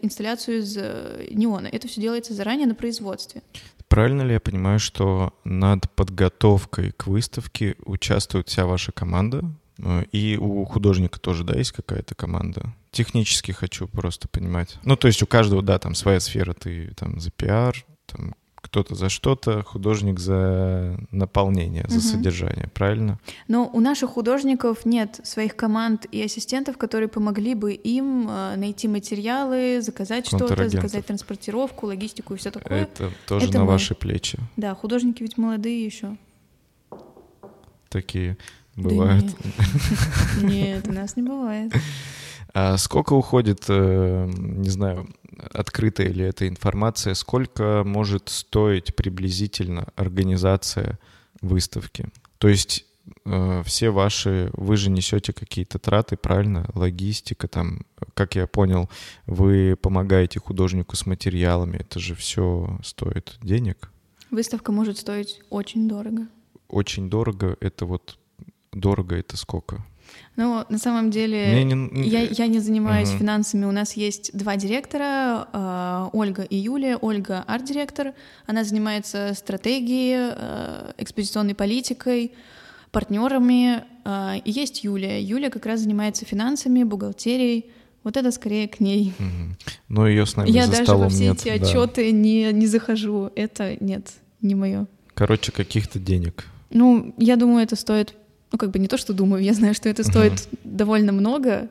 S2: инсталляцию из э, неона. Это все делается заранее на производстве.
S1: Правильно ли я понимаю, что над подготовкой к выставке участвует вся ваша команда? Э, И у художника тоже, да, есть какая-то команда? Технически хочу просто понимать. Ну, то есть у каждого, да, там своя сфера. Ты там за пиар, там кто-то за что-то, художник за наполнение, за
S2: Мгм.
S1: содержание, правильно?
S2: Но у наших художников нет своих команд и ассистентов, которые помогли бы им э, найти материалы, заказать что-то, заказать транспортировку, логистику и все такое.
S1: Это тоже
S2: это
S1: на
S2: мы.
S1: ваши плечи
S2: Да, художники ведь молодые еще.
S1: такие
S2: Да
S1: бывают.
S2: нет. Нет, у нас не бывает.
S1: А сколько уходит, э, не знаю, открытая ли эта информация, сколько может стоить приблизительно организация выставки? То есть э, все ваши, вы же несете какие-то траты, правильно? Логистика там, как я понял, вы помогаете художнику с материалами, это же все стоит денег.
S2: Выставка может стоить очень дорого.
S1: Очень дорого, это вот дорого это сколько?
S2: Но на самом деле
S1: Мне не-
S2: я, я не занимаюсь
S1: Мгм.
S2: финансами. У нас есть два директора, э, Ольга и Юлия. Ольга — арт-директор. Она занимается стратегией, э, экспозиционной политикой, партнерами. Э, и есть Юлия. Юлия как раз занимается финансами, бухгалтерией. Вот это скорее к ней.
S1: Мгм. Но ее с нами
S2: я
S1: за
S2: даже
S1: столом
S2: во все
S1: нет.
S2: эти
S1: да.
S2: отчеты не, не захожу. Это нет, не мое.
S1: Короче, каких-то денег.
S2: Ну, я думаю, это стоит, ну, как бы не то, что думаю, я знаю, что это стоит довольно много.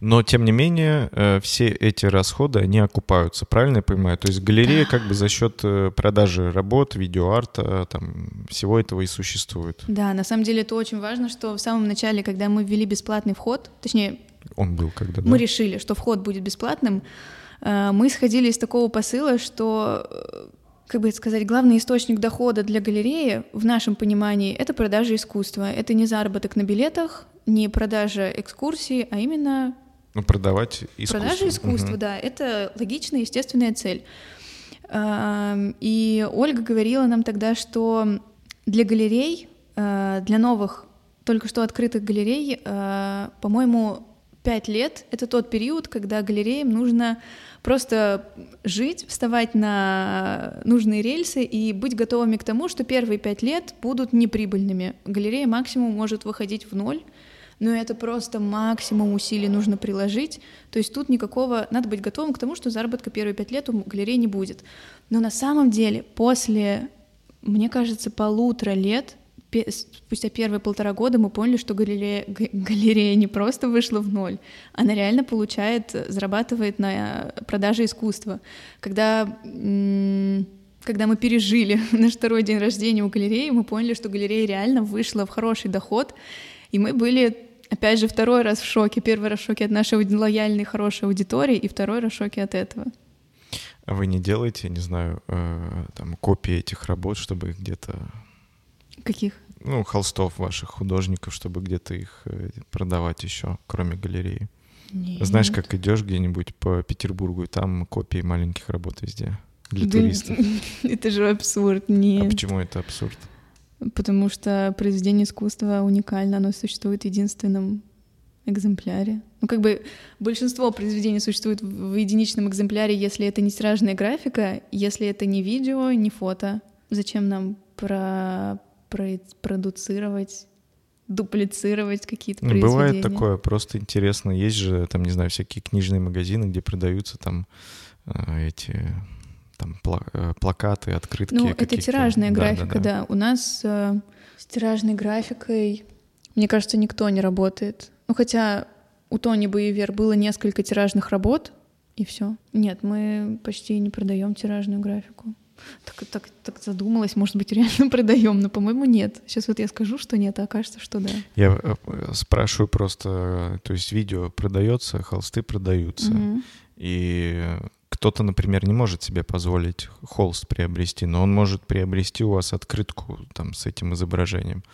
S1: Но, тем не менее, э, все эти расходы, они окупаются, правильно я понимаю? То есть галерея как бы за счет э, продажи работ, видеоарта, там, всего этого и существует.
S2: Да, на самом деле это очень важно, что в самом начале, когда мы ввели бесплатный вход, точнее,
S1: Он был когда, да?
S2: мы решили, что вход будет бесплатным, э, мы исходили из такого посыла, что, э, как бы это сказать, главный источник дохода для галереи в нашем понимании — это продажа искусства. Это не заработок на билетах, не продажа экскурсий, а именно
S1: Ну, продавать искусство.
S2: Продажа искусства,
S1: Мгм.
S2: да, это логичная, естественная цель. И Ольга говорила нам тогда, что для галерей, а, для новых, только что открытых галерей, а, по-моему, пять лет — это тот период, когда галереям нужно просто жить, вставать на нужные рельсы и быть готовыми к тому, что первые пять лет будут неприбыльными. Галерея максимум может выходить в ноль, но это просто максимум усилий нужно приложить. То есть тут никакого... Надо быть готовым к тому, что заработка первые пять лет у галереи не будет. Но на самом деле после, мне кажется, полутора лет, спустя первые полтора года мы поняли, что галерея, галерея не просто вышла в ноль, она реально получает, зарабатывает на продаже искусства. Когда когда мы пережили наш второй день рождения у галереи, мы поняли, что галерея реально вышла в хороший доход, и мы были, опять же, второй раз в шоке. Первый раз в шоке от нашей лояльной, хорошей аудитории, и второй раз в шоке от этого.
S1: А вы не делаете, не знаю, э, там, копии этих работ, чтобы где-то...
S2: Каких?
S1: Ну, холстов ваших художников, чтобы где-то их э, продавать еще, кроме галереи.
S2: Нет.
S1: Знаешь, как идешь где-нибудь по Петербургу, и там копии маленьких работ везде для
S2: Да,
S1: туристов.
S2: Это же абсурд,
S1: А
S2: нет.
S1: почему это абсурд?
S2: Потому что произведение искусства уникально, оно существует в единственном экземпляре. Ну, как бы большинство произведений существует в единичном экземпляре, если это не тиражная графика, если это не видео, не фото. Зачем нам про- продуцировать, дуплицировать какие-то
S1: Ну? Бывает такое, просто интересно. Есть же, там, не знаю, всякие книжные магазины, где продаются там э, эти там э, плакаты, открытки.
S2: Ну, это тиражная
S1: Да,
S2: графика,
S1: да,
S2: да. У нас э, с тиражной графикой, мне кажется, никто не работает. Ну, хотя у Тони Боевер было несколько тиражных работ, и все. Нет, мы почти не продаем тиражную графику. Так, так, так задумалась, может быть, реально продаем, но, по-моему, нет. Сейчас вот я скажу, что нет, а окажется, что да.
S1: Я э, спрашиваю просто, то есть видео продается, холсты продаются,
S2: Мгм.
S1: и кто-то, например, не может себе позволить холст приобрести, но он может приобрести у вас открытку там с этим изображением.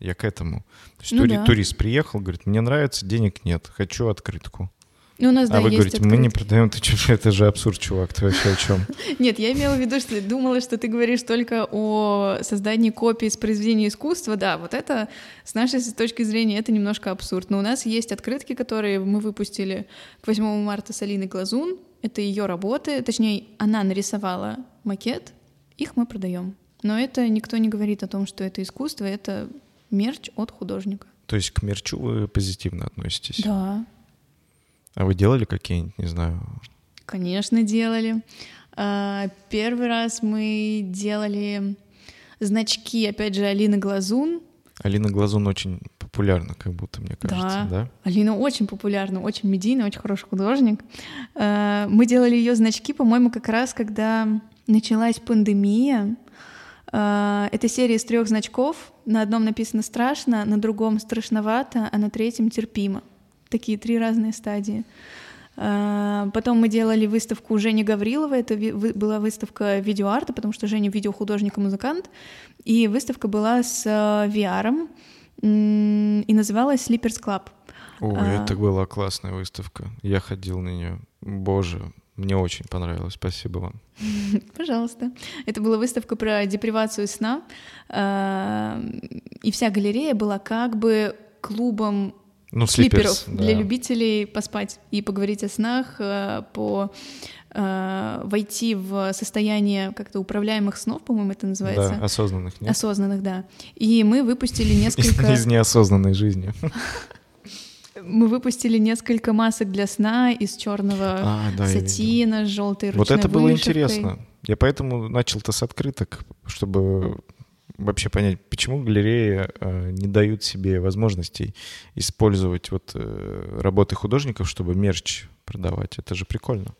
S1: Я к этому. То есть
S2: Ну
S1: тури-
S2: да.
S1: турист приехал, говорит, мне нравится, денег нет, хочу открытку.
S2: Ну, у нас, да,
S1: а вы
S2: есть
S1: говорите, мы не продаем, ты что, это же абсурд, чувак, ты вообще о чем?
S2: Нет, я имела в виду, что думала, что ты говоришь только о создании копий с произведения искусства. Да, вот это с нашей точки зрения это немножко абсурд. Но у нас есть открытки, которые мы выпустили к 8 марта с Алиной Глазун. Это ее работы, точнее, она нарисовала макет, их мы продаем. Но это никто не говорит о том, что это искусство, это мерч от художника.
S1: То есть к мерчу вы позитивно относитесь?
S2: Да,
S1: А вы делали какие-нибудь, не знаю,
S2: Конечно, делали. А, первый раз мы делали значки, опять же, Алины Глазун.
S1: Алина Глазун очень популярна, как будто, мне кажется, да? да?
S2: Алина очень популярна, очень медийная, очень хороший художник. А, мы делали ее значки, по-моему, как раз когда началась пандемия. А, это серия из трех значков. На одном написано страшно, на другом страшновато, а на третьем терпимо. Такие три разные стадии. А, потом мы делали выставку Жени Гаврилова, это была выставка видеоарта, потому что Женя видеохудожник и музыкант, и выставка была с э, VR, и называлась Sleepers Club.
S1: О, а... это была классная выставка. Я ходил на нее. Боже, мне очень понравилось. Спасибо вам.
S2: Пожалуйста. Это была выставка про депривацию сна. А, и вся галерея была как бы клубом ну, слиперов слиперс, для да. любителей поспать и поговорить о снах, э, по э, войти в состояние как-то управляемых снов, по-моему, это называется.
S1: Да, осознанных, нет?
S2: Осознанных, да. И мы выпустили несколько...
S1: Из неосознанной жизни.
S2: Мы выпустили несколько масок для сна из черного а, да, сатина с желтой ручной
S1: Вот это
S2: было
S1: вышивкой. интересно. Я поэтому начал-то с открыток, чтобы вообще понять, почему галереи э, не дают себе возможностей использовать вот э, работы художников, чтобы мерч продавать. Это же прикольно.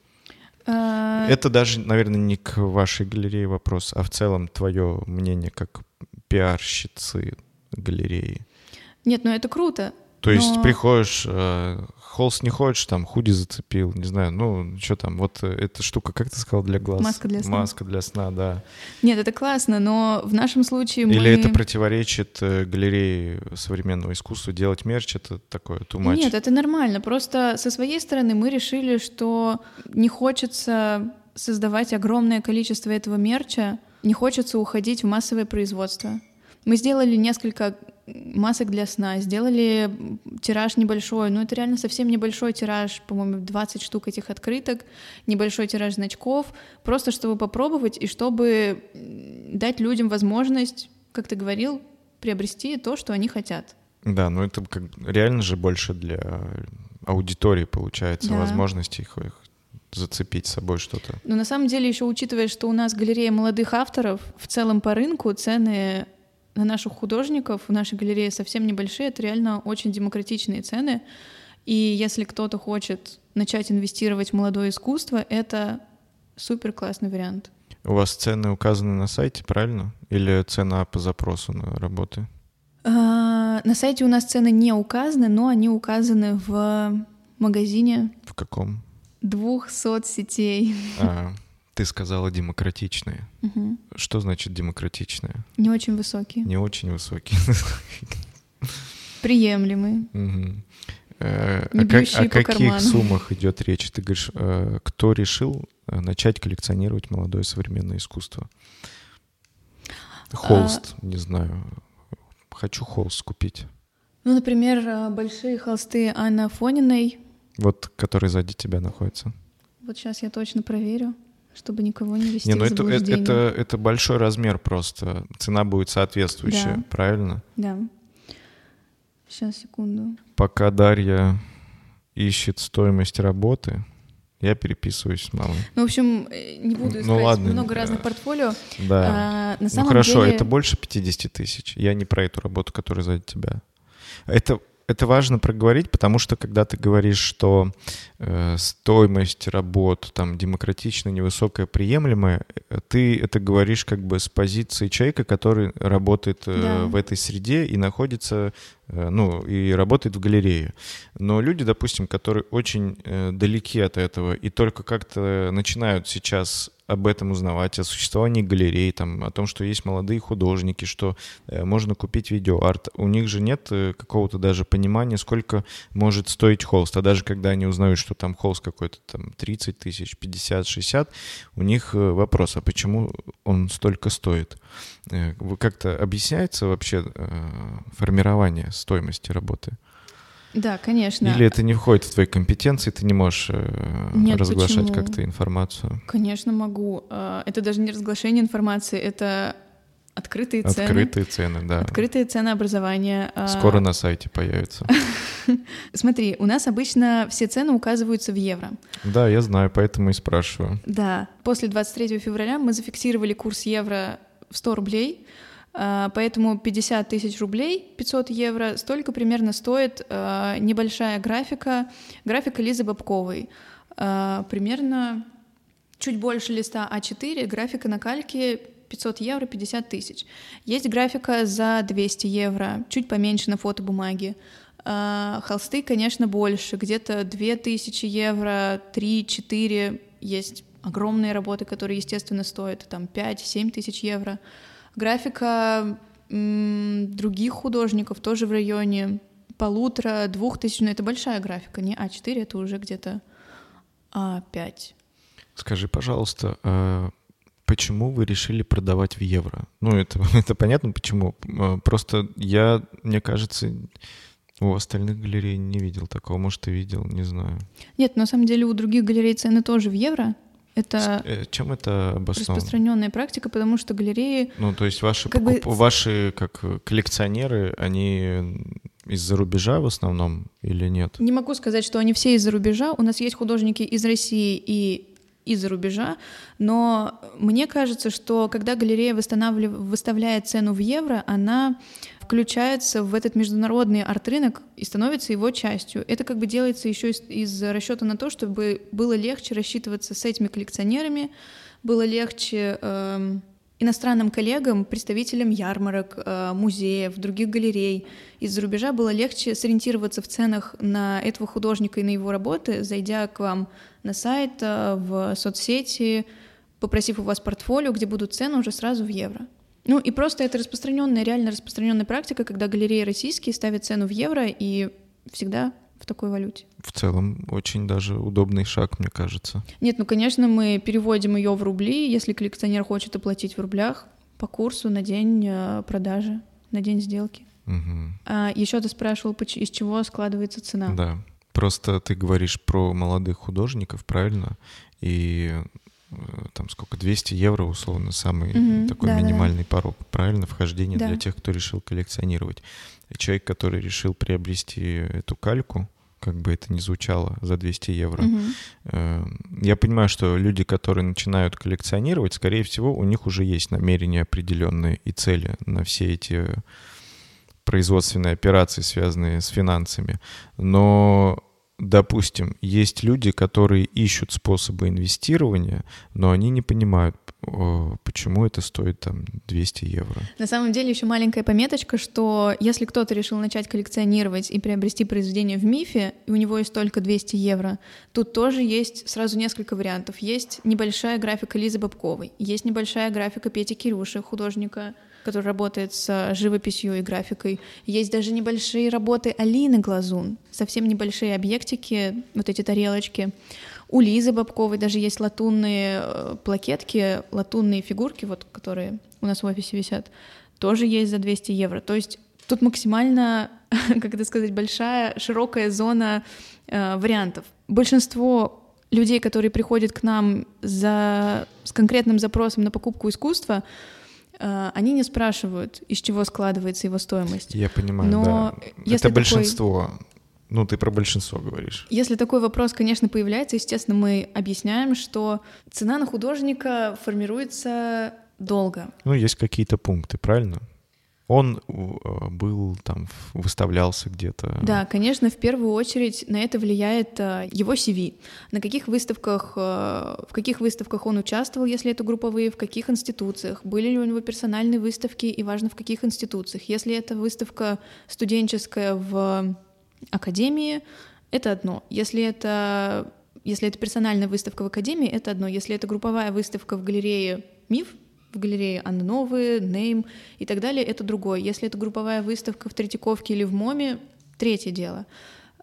S1: А... Это даже, наверное, не к вашей галерее вопрос, а в целом твое мнение как пиарщицы галереи.
S2: Нет, ну это круто.
S1: То есть но... приходишь, э, холст не хочешь, там худи зацепил, не знаю, ну что там, вот э, эта штука, как ты сказал, для глаз?
S2: Маска для сна.
S1: Маска для сна, да.
S2: Нет, это классно, но в нашем случае мы...
S1: Или это противоречит э, галерее современного искусства, делать мерч, это такое too much?
S2: Нет, это нормально, просто со своей стороны мы решили, что не хочется создавать огромное количество этого мерча, не хочется уходить в массовое производство. Мы сделали несколько масок для сна, сделали тираж небольшой, ну это реально совсем небольшой тираж, по-моему, 20 штук этих открыток, небольшой тираж значков, просто чтобы попробовать и чтобы дать людям возможность, как ты говорил, приобрести то, что они хотят.
S1: Да, ну это как реально же больше для аудитории получается, да. возможности их, их зацепить с собой что-то.
S2: Но на самом деле еще учитывая, что у нас галерея молодых авторов, в целом по рынку цены на наших художников в нашей галерее совсем небольшие, это реально очень демократичные цены. И если кто-то хочет начать инвестировать в молодое искусство, это супер классный вариант.
S1: У вас цены указаны на сайте, правильно? Или цена по запросу на работы?
S2: А, на сайте у нас цены не указаны, но они указаны в магазине.
S1: В каком?
S2: Двух соцсетей.
S1: А, ты сказала демократичные. Угу. Что значит демократичные?
S2: Не очень высокие.
S1: Не очень высокие.
S2: Приемлемые.
S1: Угу. Э, Не о, о каких карману. суммах идет речь? Ты говоришь, э, кто решил э, начать коллекционировать молодое современное искусство? Холст, а... не знаю. Хочу холст купить.
S2: Ну, например, э, большие холсты Анны Афониной.
S1: Вот, который сзади тебя находится.
S2: Вот сейчас я точно проверю чтобы никого не вести не, ну в
S1: это, это, это, это большой размер просто. Цена будет соответствующая, да. правильно?
S2: Да. Сейчас, секунду.
S1: Пока Дарья ищет стоимость работы, я переписываюсь с мамой.
S2: Ну, в общем, э, не буду ну искать ну, ладно, много разных портфолио.
S1: Да. А, на ну, самом ну хорошо, деле... это больше 50 тысяч. Я не про эту работу, которая сзади тебя. Это это важно проговорить, потому что когда ты говоришь, что э, стоимость работ там демократичная, невысокая, приемлемая, ты это говоришь как бы с позиции человека, который работает э, да. в этой среде и находится, э, ну, и работает в галерее. Но люди, допустим, которые очень э, далеки от этого и только как-то начинают сейчас об этом узнавать, о существовании галерей, там, о том, что есть молодые художники, что э, можно купить видеоарт. У них же нет э, какого-то даже понимания, сколько может стоить холст. А даже когда они узнают, что там холст какой-то там 30 тысяч, 50, 60, у них э, вопрос, а почему он столько стоит? Как-то объясняется вообще формирование стоимости работы?
S2: Да, конечно.
S1: Или это не входит в твои компетенции, ты не можешь э, Нет, разглашать как-то информацию?
S2: Конечно, могу. А, это даже не разглашение информации, это Открытые цены.
S1: Открытые цены, да.
S2: Открытые ценообразования. а,
S1: Скоро на сайте появится.
S2: Смотри, у нас обычно все цены указываются в евро.
S1: Да, я знаю, поэтому и спрашиваю.
S2: Да, после 23 февраля мы зафиксировали курс евро в 100 рублей, поэтому 50 тысяч рублей, 500 евро, столько примерно стоит а, небольшая графика, графика Лизы Бабковой. А, Примерно чуть больше листа А4, графика на кальке 500 евро, 50 тысяч. Есть графика за 200 евро, чуть поменьше на фотобумаге. А, Холсты, конечно, больше, где-то 2000 евро, 3-4. Есть огромные работы, которые, естественно, стоят там 5-7 тысяч евро. Графика других художников тоже в районе полутора, двух тысяч, но это большая графика, не А4, это уже где-то А5.
S1: Скажи, пожалуйста, а почему вы решили продавать в евро? Ну, это, это понятно, почему. А, Просто я, мне кажется, у остальных галерей не видел такого. Может, ты видел, не знаю.
S2: Нет, на самом деле у других галерей цены тоже в евро. Это
S1: Э, Чем это обосновано?
S2: распространенная практика, потому что галереи
S1: Ну, то есть ваши,
S2: Как бы
S1: покуп-
S2: ц-
S1: ваши как э, коллекционеры, они из-за рубежа в основном или нет?
S2: Не могу сказать, что они все из-за рубежа. У нас есть художники из России и из-за рубежа, но мне кажется, что когда галерея восстанавлив- выставляет цену в евро, она включается в этот международный арт-рынок и становится его частью. Это как бы делается еще из, из расчета на то, чтобы было легче рассчитываться с этими коллекционерами, было легче эм, иностранным коллегам, представителям ярмарок, э, музеев, других галерей из-за рубежа было легче сориентироваться в ценах на этого художника и на его работы, зайдя к вам на сайт, э, в соцсети, попросив у вас портфолио, где будут цены уже сразу в евро. Ну и просто это распространенная, реально распространенная практика, когда галереи российские ставят цену в евро и всегда в такой валюте.
S1: В целом, очень даже удобный шаг, мне кажется.
S2: Нет, ну, конечно, мы переводим ее в рубли, если коллекционер хочет оплатить в рублях по курсу на день э, продажи, на день сделки.
S1: Мгм.
S2: А еще ты спрашивал, из чего складывается цена.
S1: Да. Просто ты говоришь про молодых художников, правильно? И там сколько, 200 евро, условно, самый
S2: Мгм,
S1: такой
S2: да-да-да.
S1: минимальный порог, правильно, вхождения
S2: Да.
S1: для тех, кто решил коллекционировать. И человек, который решил приобрести эту кальку, как бы это ни звучало, за 200 евро. Э, Я понимаю, что люди, которые начинают коллекционировать, скорее всего, у них уже есть намерения определенные и цели на все эти производственные операции, связанные с финансами. Но, допустим, есть люди, которые ищут способы инвестирования, но они не понимают, почему это стоит там 200 евро.
S2: На самом деле еще маленькая пометочка, что если кто-то решил начать коллекционировать и приобрести произведение в МИФе, и у него есть только 200 евро, тут тоже есть сразу несколько вариантов. Есть небольшая графика Лизы Бабковой, есть небольшая графика Пети Кирюши, художника, который работает с живописью и графикой. Есть даже небольшие работы Алины Глазун, совсем небольшие объектики, вот эти тарелочки. У Лизы Бабковой даже есть латунные э, плакетки, латунные фигурки, вот, которые у нас в офисе висят, тоже есть за 200 евро. То есть тут максимально, как это сказать, большая, широкая зона э, вариантов. Большинство людей, которые приходят к нам за, с конкретным запросом на покупку искусства, э, они не спрашивают, из чего складывается его стоимость.
S1: Я понимаю,
S2: Но
S1: да.
S2: если
S1: Это
S2: такой-
S1: большинство. Ну, ты про большинство говоришь.
S2: Если такой вопрос, конечно, появляется, естественно, мы объясняем, что цена на художника формируется долго.
S1: Ну, есть какие-то пункты, правильно? Он э, был там, выставлялся где-то.
S2: Да, конечно, в первую очередь на это влияет э, его CV. На каких выставках, э, в каких выставках он участвовал, если это групповые, в каких институциях, были ли у него персональные выставки и важно в каких институциях. Если это выставка студенческая в академии, это одно. Если это, если это персональная выставка в академии, это одно. Если это групповая выставка в галерее МИФ, в галерее Анны Новые, Нейм и так далее, это другое. Если это групповая выставка в Третьяковке или в МОМе, третье дело.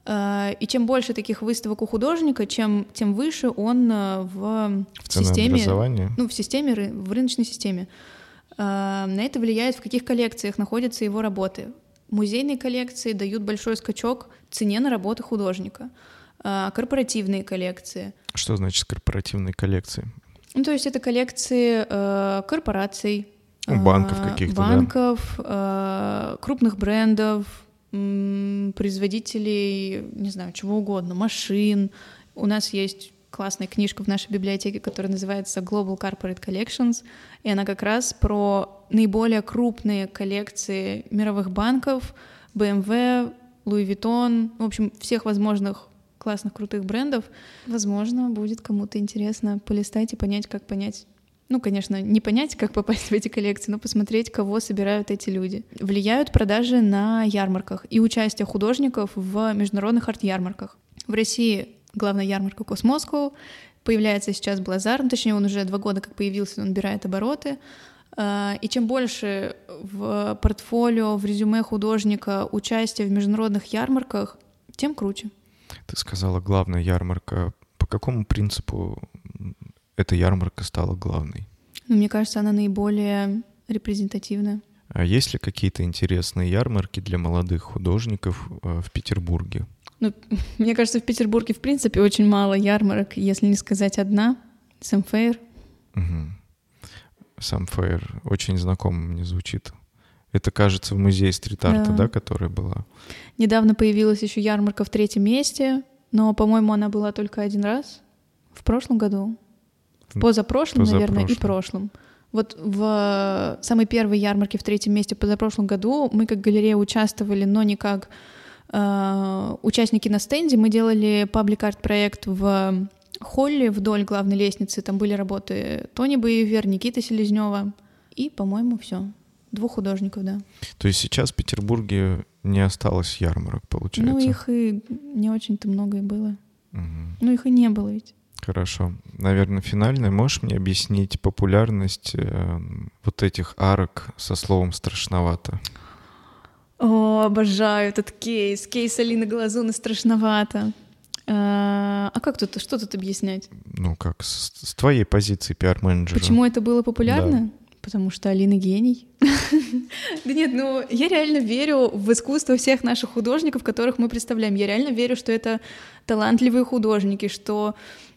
S2: Э, И чем больше таких выставок у художника, чем, тем выше он э, в,
S1: В
S2: системе, ну, в системе, в рыночной системе. Э, На это влияет, в каких коллекциях находятся его работы. Музейные коллекции дают большой скачок цене на работы художника. Корпоративные коллекции.
S1: Что значит корпоративные коллекции?
S2: Ну, то есть это коллекции э, корпораций,
S1: Ну, банков
S2: а,
S1: каких-то,
S2: банков, а, крупных брендов, м, производителей, не знаю, чего угодно, машин. У нас есть классная книжка в нашей библиотеке, которая называется Global Corporate Collections, и она как раз про наиболее крупные коллекции мировых банков, BMW, Louis Vuitton, в общем, всех возможных классных, крутых брендов. Возможно, будет кому-то интересно полистать и понять, как понять ну, конечно, не понять, как попасть в эти коллекции, но посмотреть, кого собирают эти люди. Влияют продажи на ярмарках и участие художников в международных арт-ярмарках. В России главная ярмарка Космоску, появляется сейчас Блазар, ну, точнее, он уже два года как появился, он набирает обороты. А, и чем больше в портфолио, в резюме художника участия в международных ярмарках, тем круче.
S1: Ты сказала, главная ярмарка. По какому принципу эта ярмарка стала главной?
S2: Ну, мне кажется, она наиболее репрезентативная.
S1: А есть ли какие-то интересные ярмарки для молодых художников э, в Петербурге?
S2: Ну, мне кажется, в Петербурге, в принципе, очень мало ярмарок, если не сказать одна. Самфейр.
S1: Угу. Самфейр. Очень знакомо мне звучит. Это, кажется, в музее стрит-арта, да. да, которая была?
S2: Недавно появилась еще ярмарка в третьем месте, но, по-моему, она была только один раз. В прошлом году. В позапрошлом, позапрошлом. наверное, и прошлом. Вот в самой первой ярмарке в третьем месте позапрошлом году мы как галерея участвовали, но не как э, участники на стенде. Мы делали паблик-арт проект в холле вдоль главной лестницы. Там были работы Тони Боевер, Никита Селезнева и, по-моему, все. Двух художников, да.
S1: То есть сейчас в Петербурге не осталось ярмарок, получается?
S2: Ну, их и не очень-то много и было. Угу. Ну, их и не было ведь.
S1: Хорошо. Наверное, финальное. Можешь мне объяснить популярность э, вот этих арок со словом «страшновато»?
S2: О, обожаю этот кейс. Кейс Алины Глазуны «Страшновато». А, а как тут, что тут объяснять?
S1: Ну, как, с, с твоей позиции пиар-менеджера.
S2: Почему это было популярно? Да. Потому что Алина гений. Да нет, ну я реально верю в искусство всех наших художников, которых мы представляем. Я реально верю, что это талантливые художники, что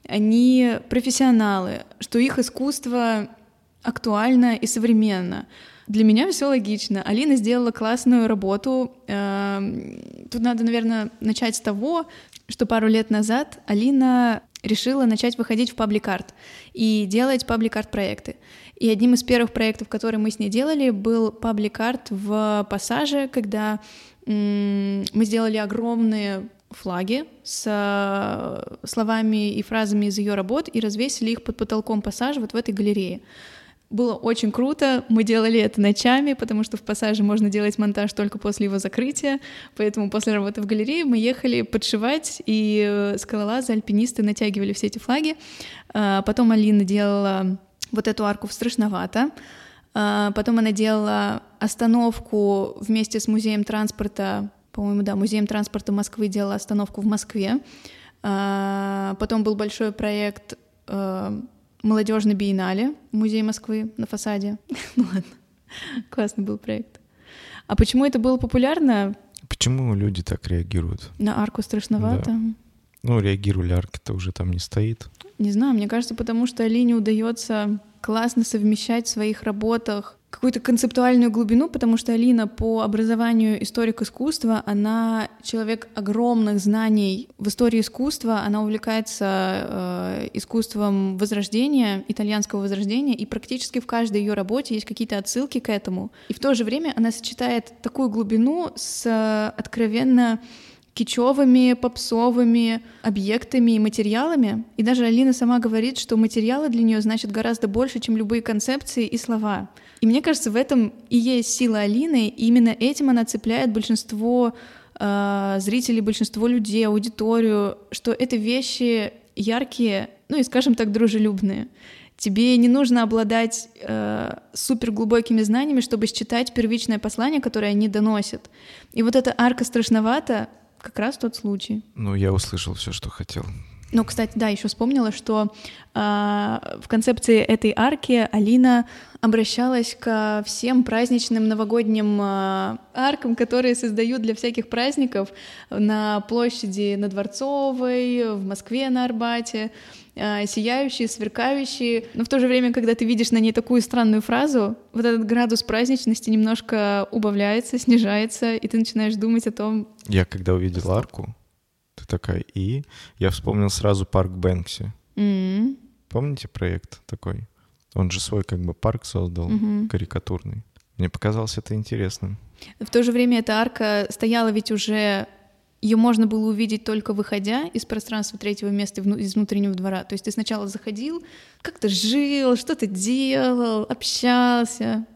S2: они профессионалы, что их искусство актуально и современно. Для меня все логично. Алина сделала классную работу. Эм, тут надо, наверное, начать с того, что пару лет назад Алина решила начать выходить в паблик-арт и делать паблик-арт проекты. И одним из первых проектов, которые мы с ней делали, был паблик-арт в пассаже, когда мы сделали огромные флаги с э, словами и фразами из ее работ и развесили их под потолком пассажа вот в этой галерее. Было очень круто, мы делали это ночами, потому что в пассаже можно делать монтаж только после его закрытия, поэтому после работы в галерее мы ехали подшивать, и э, скалолазы, альпинисты натягивали все эти флаги. А, потом Алина делала вот эту арку в Страшновато, а, потом она делала остановку вместе с музеем транспорта, по-моему, да, музеем транспорта Москвы делала остановку в Москве. А, потом был большой проект э, молодежной биеннале в Музее Москвы на фасаде. ну ладно, классный был проект. А почему это было популярно?
S1: Почему люди так реагируют?
S2: На арку страшновато. Да.
S1: Ну, реагировали, арки-то уже там не стоит.
S2: Не знаю, мне кажется, потому что Алине удается классно совмещать в своих работах какую-то концептуальную глубину, потому что Алина по образованию историк искусства, она человек огромных знаний в истории искусства, она увлекается э, искусством возрождения, итальянского возрождения, и практически в каждой ее работе есть какие-то отсылки к этому. И в то же время она сочетает такую глубину с откровенно кичевыми, попсовыми объектами и материалами. И даже Алина сама говорит, что материалы для нее значат гораздо больше, чем любые концепции и слова. И мне кажется, в этом и есть сила Алины, и именно этим она цепляет большинство э, зрителей, большинство людей, аудиторию, что это вещи яркие, ну и, скажем так, дружелюбные. Тебе не нужно обладать э, супер глубокими знаниями, чтобы считать первичное послание, которое они доносят. И вот эта арка страшновата как раз тот случай.
S1: Ну, я услышал все, что хотел.
S2: Ну, кстати, да, еще вспомнила, что э, в концепции этой арки Алина обращалась ко всем праздничным новогодним э, аркам, которые создают для всяких праздников на площади на Дворцовой, в Москве на Арбате, сияющие, сверкающие. Но в то же время, когда ты видишь на ней такую странную фразу, вот этот градус праздничности немножко убавляется, снижается, и ты начинаешь думать о том...
S1: Я когда увидел арку, ты такая, и я вспомнил сразу парк Бэнкси.
S2: Mm-hmm.
S1: Помните проект такой? Он же свой как бы парк создал,
S2: Мгм.
S1: карикатурный. Мне показалось это интересным.
S2: В то же время эта арка стояла ведь уже... Ее можно было увидеть только выходя из пространства третьего места из внутреннего двора. То есть ты сначала заходил, как-то жил, что-то делал, общался,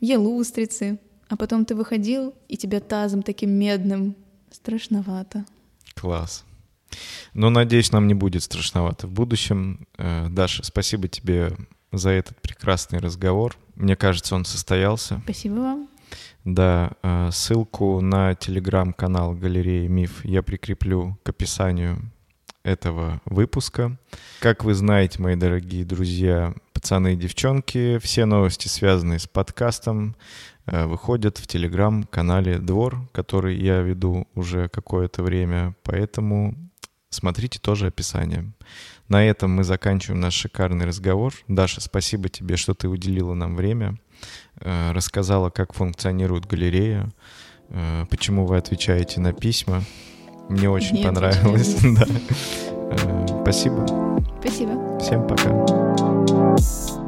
S2: ел устрицы, а потом ты выходил, и тебя тазом таким медным страшновато.
S1: Класс. Но надеюсь, нам не будет страшновато в будущем. Э, Даша, спасибо тебе за этот прекрасный разговор. Мне кажется, он состоялся.
S2: Спасибо вам.
S1: Да, э, ссылку на телеграм-канал галереи Миф я прикреплю к описанию этого выпуска. Как вы знаете, мои дорогие друзья, пацаны и девчонки, все новости, связанные с подкастом, э, выходят в телеграм-канале Двор, который я веду уже какое-то время, поэтому смотрите тоже описание. На этом мы заканчиваем наш шикарный разговор. Даша, спасибо тебе, что ты уделила нам время, рассказала, как функционирует галерея, э, почему вы отвечаете на письма. Мне очень
S2: Не
S1: понравилось. Да. Э, Спасибо.
S2: Спасибо.
S1: Всем пока.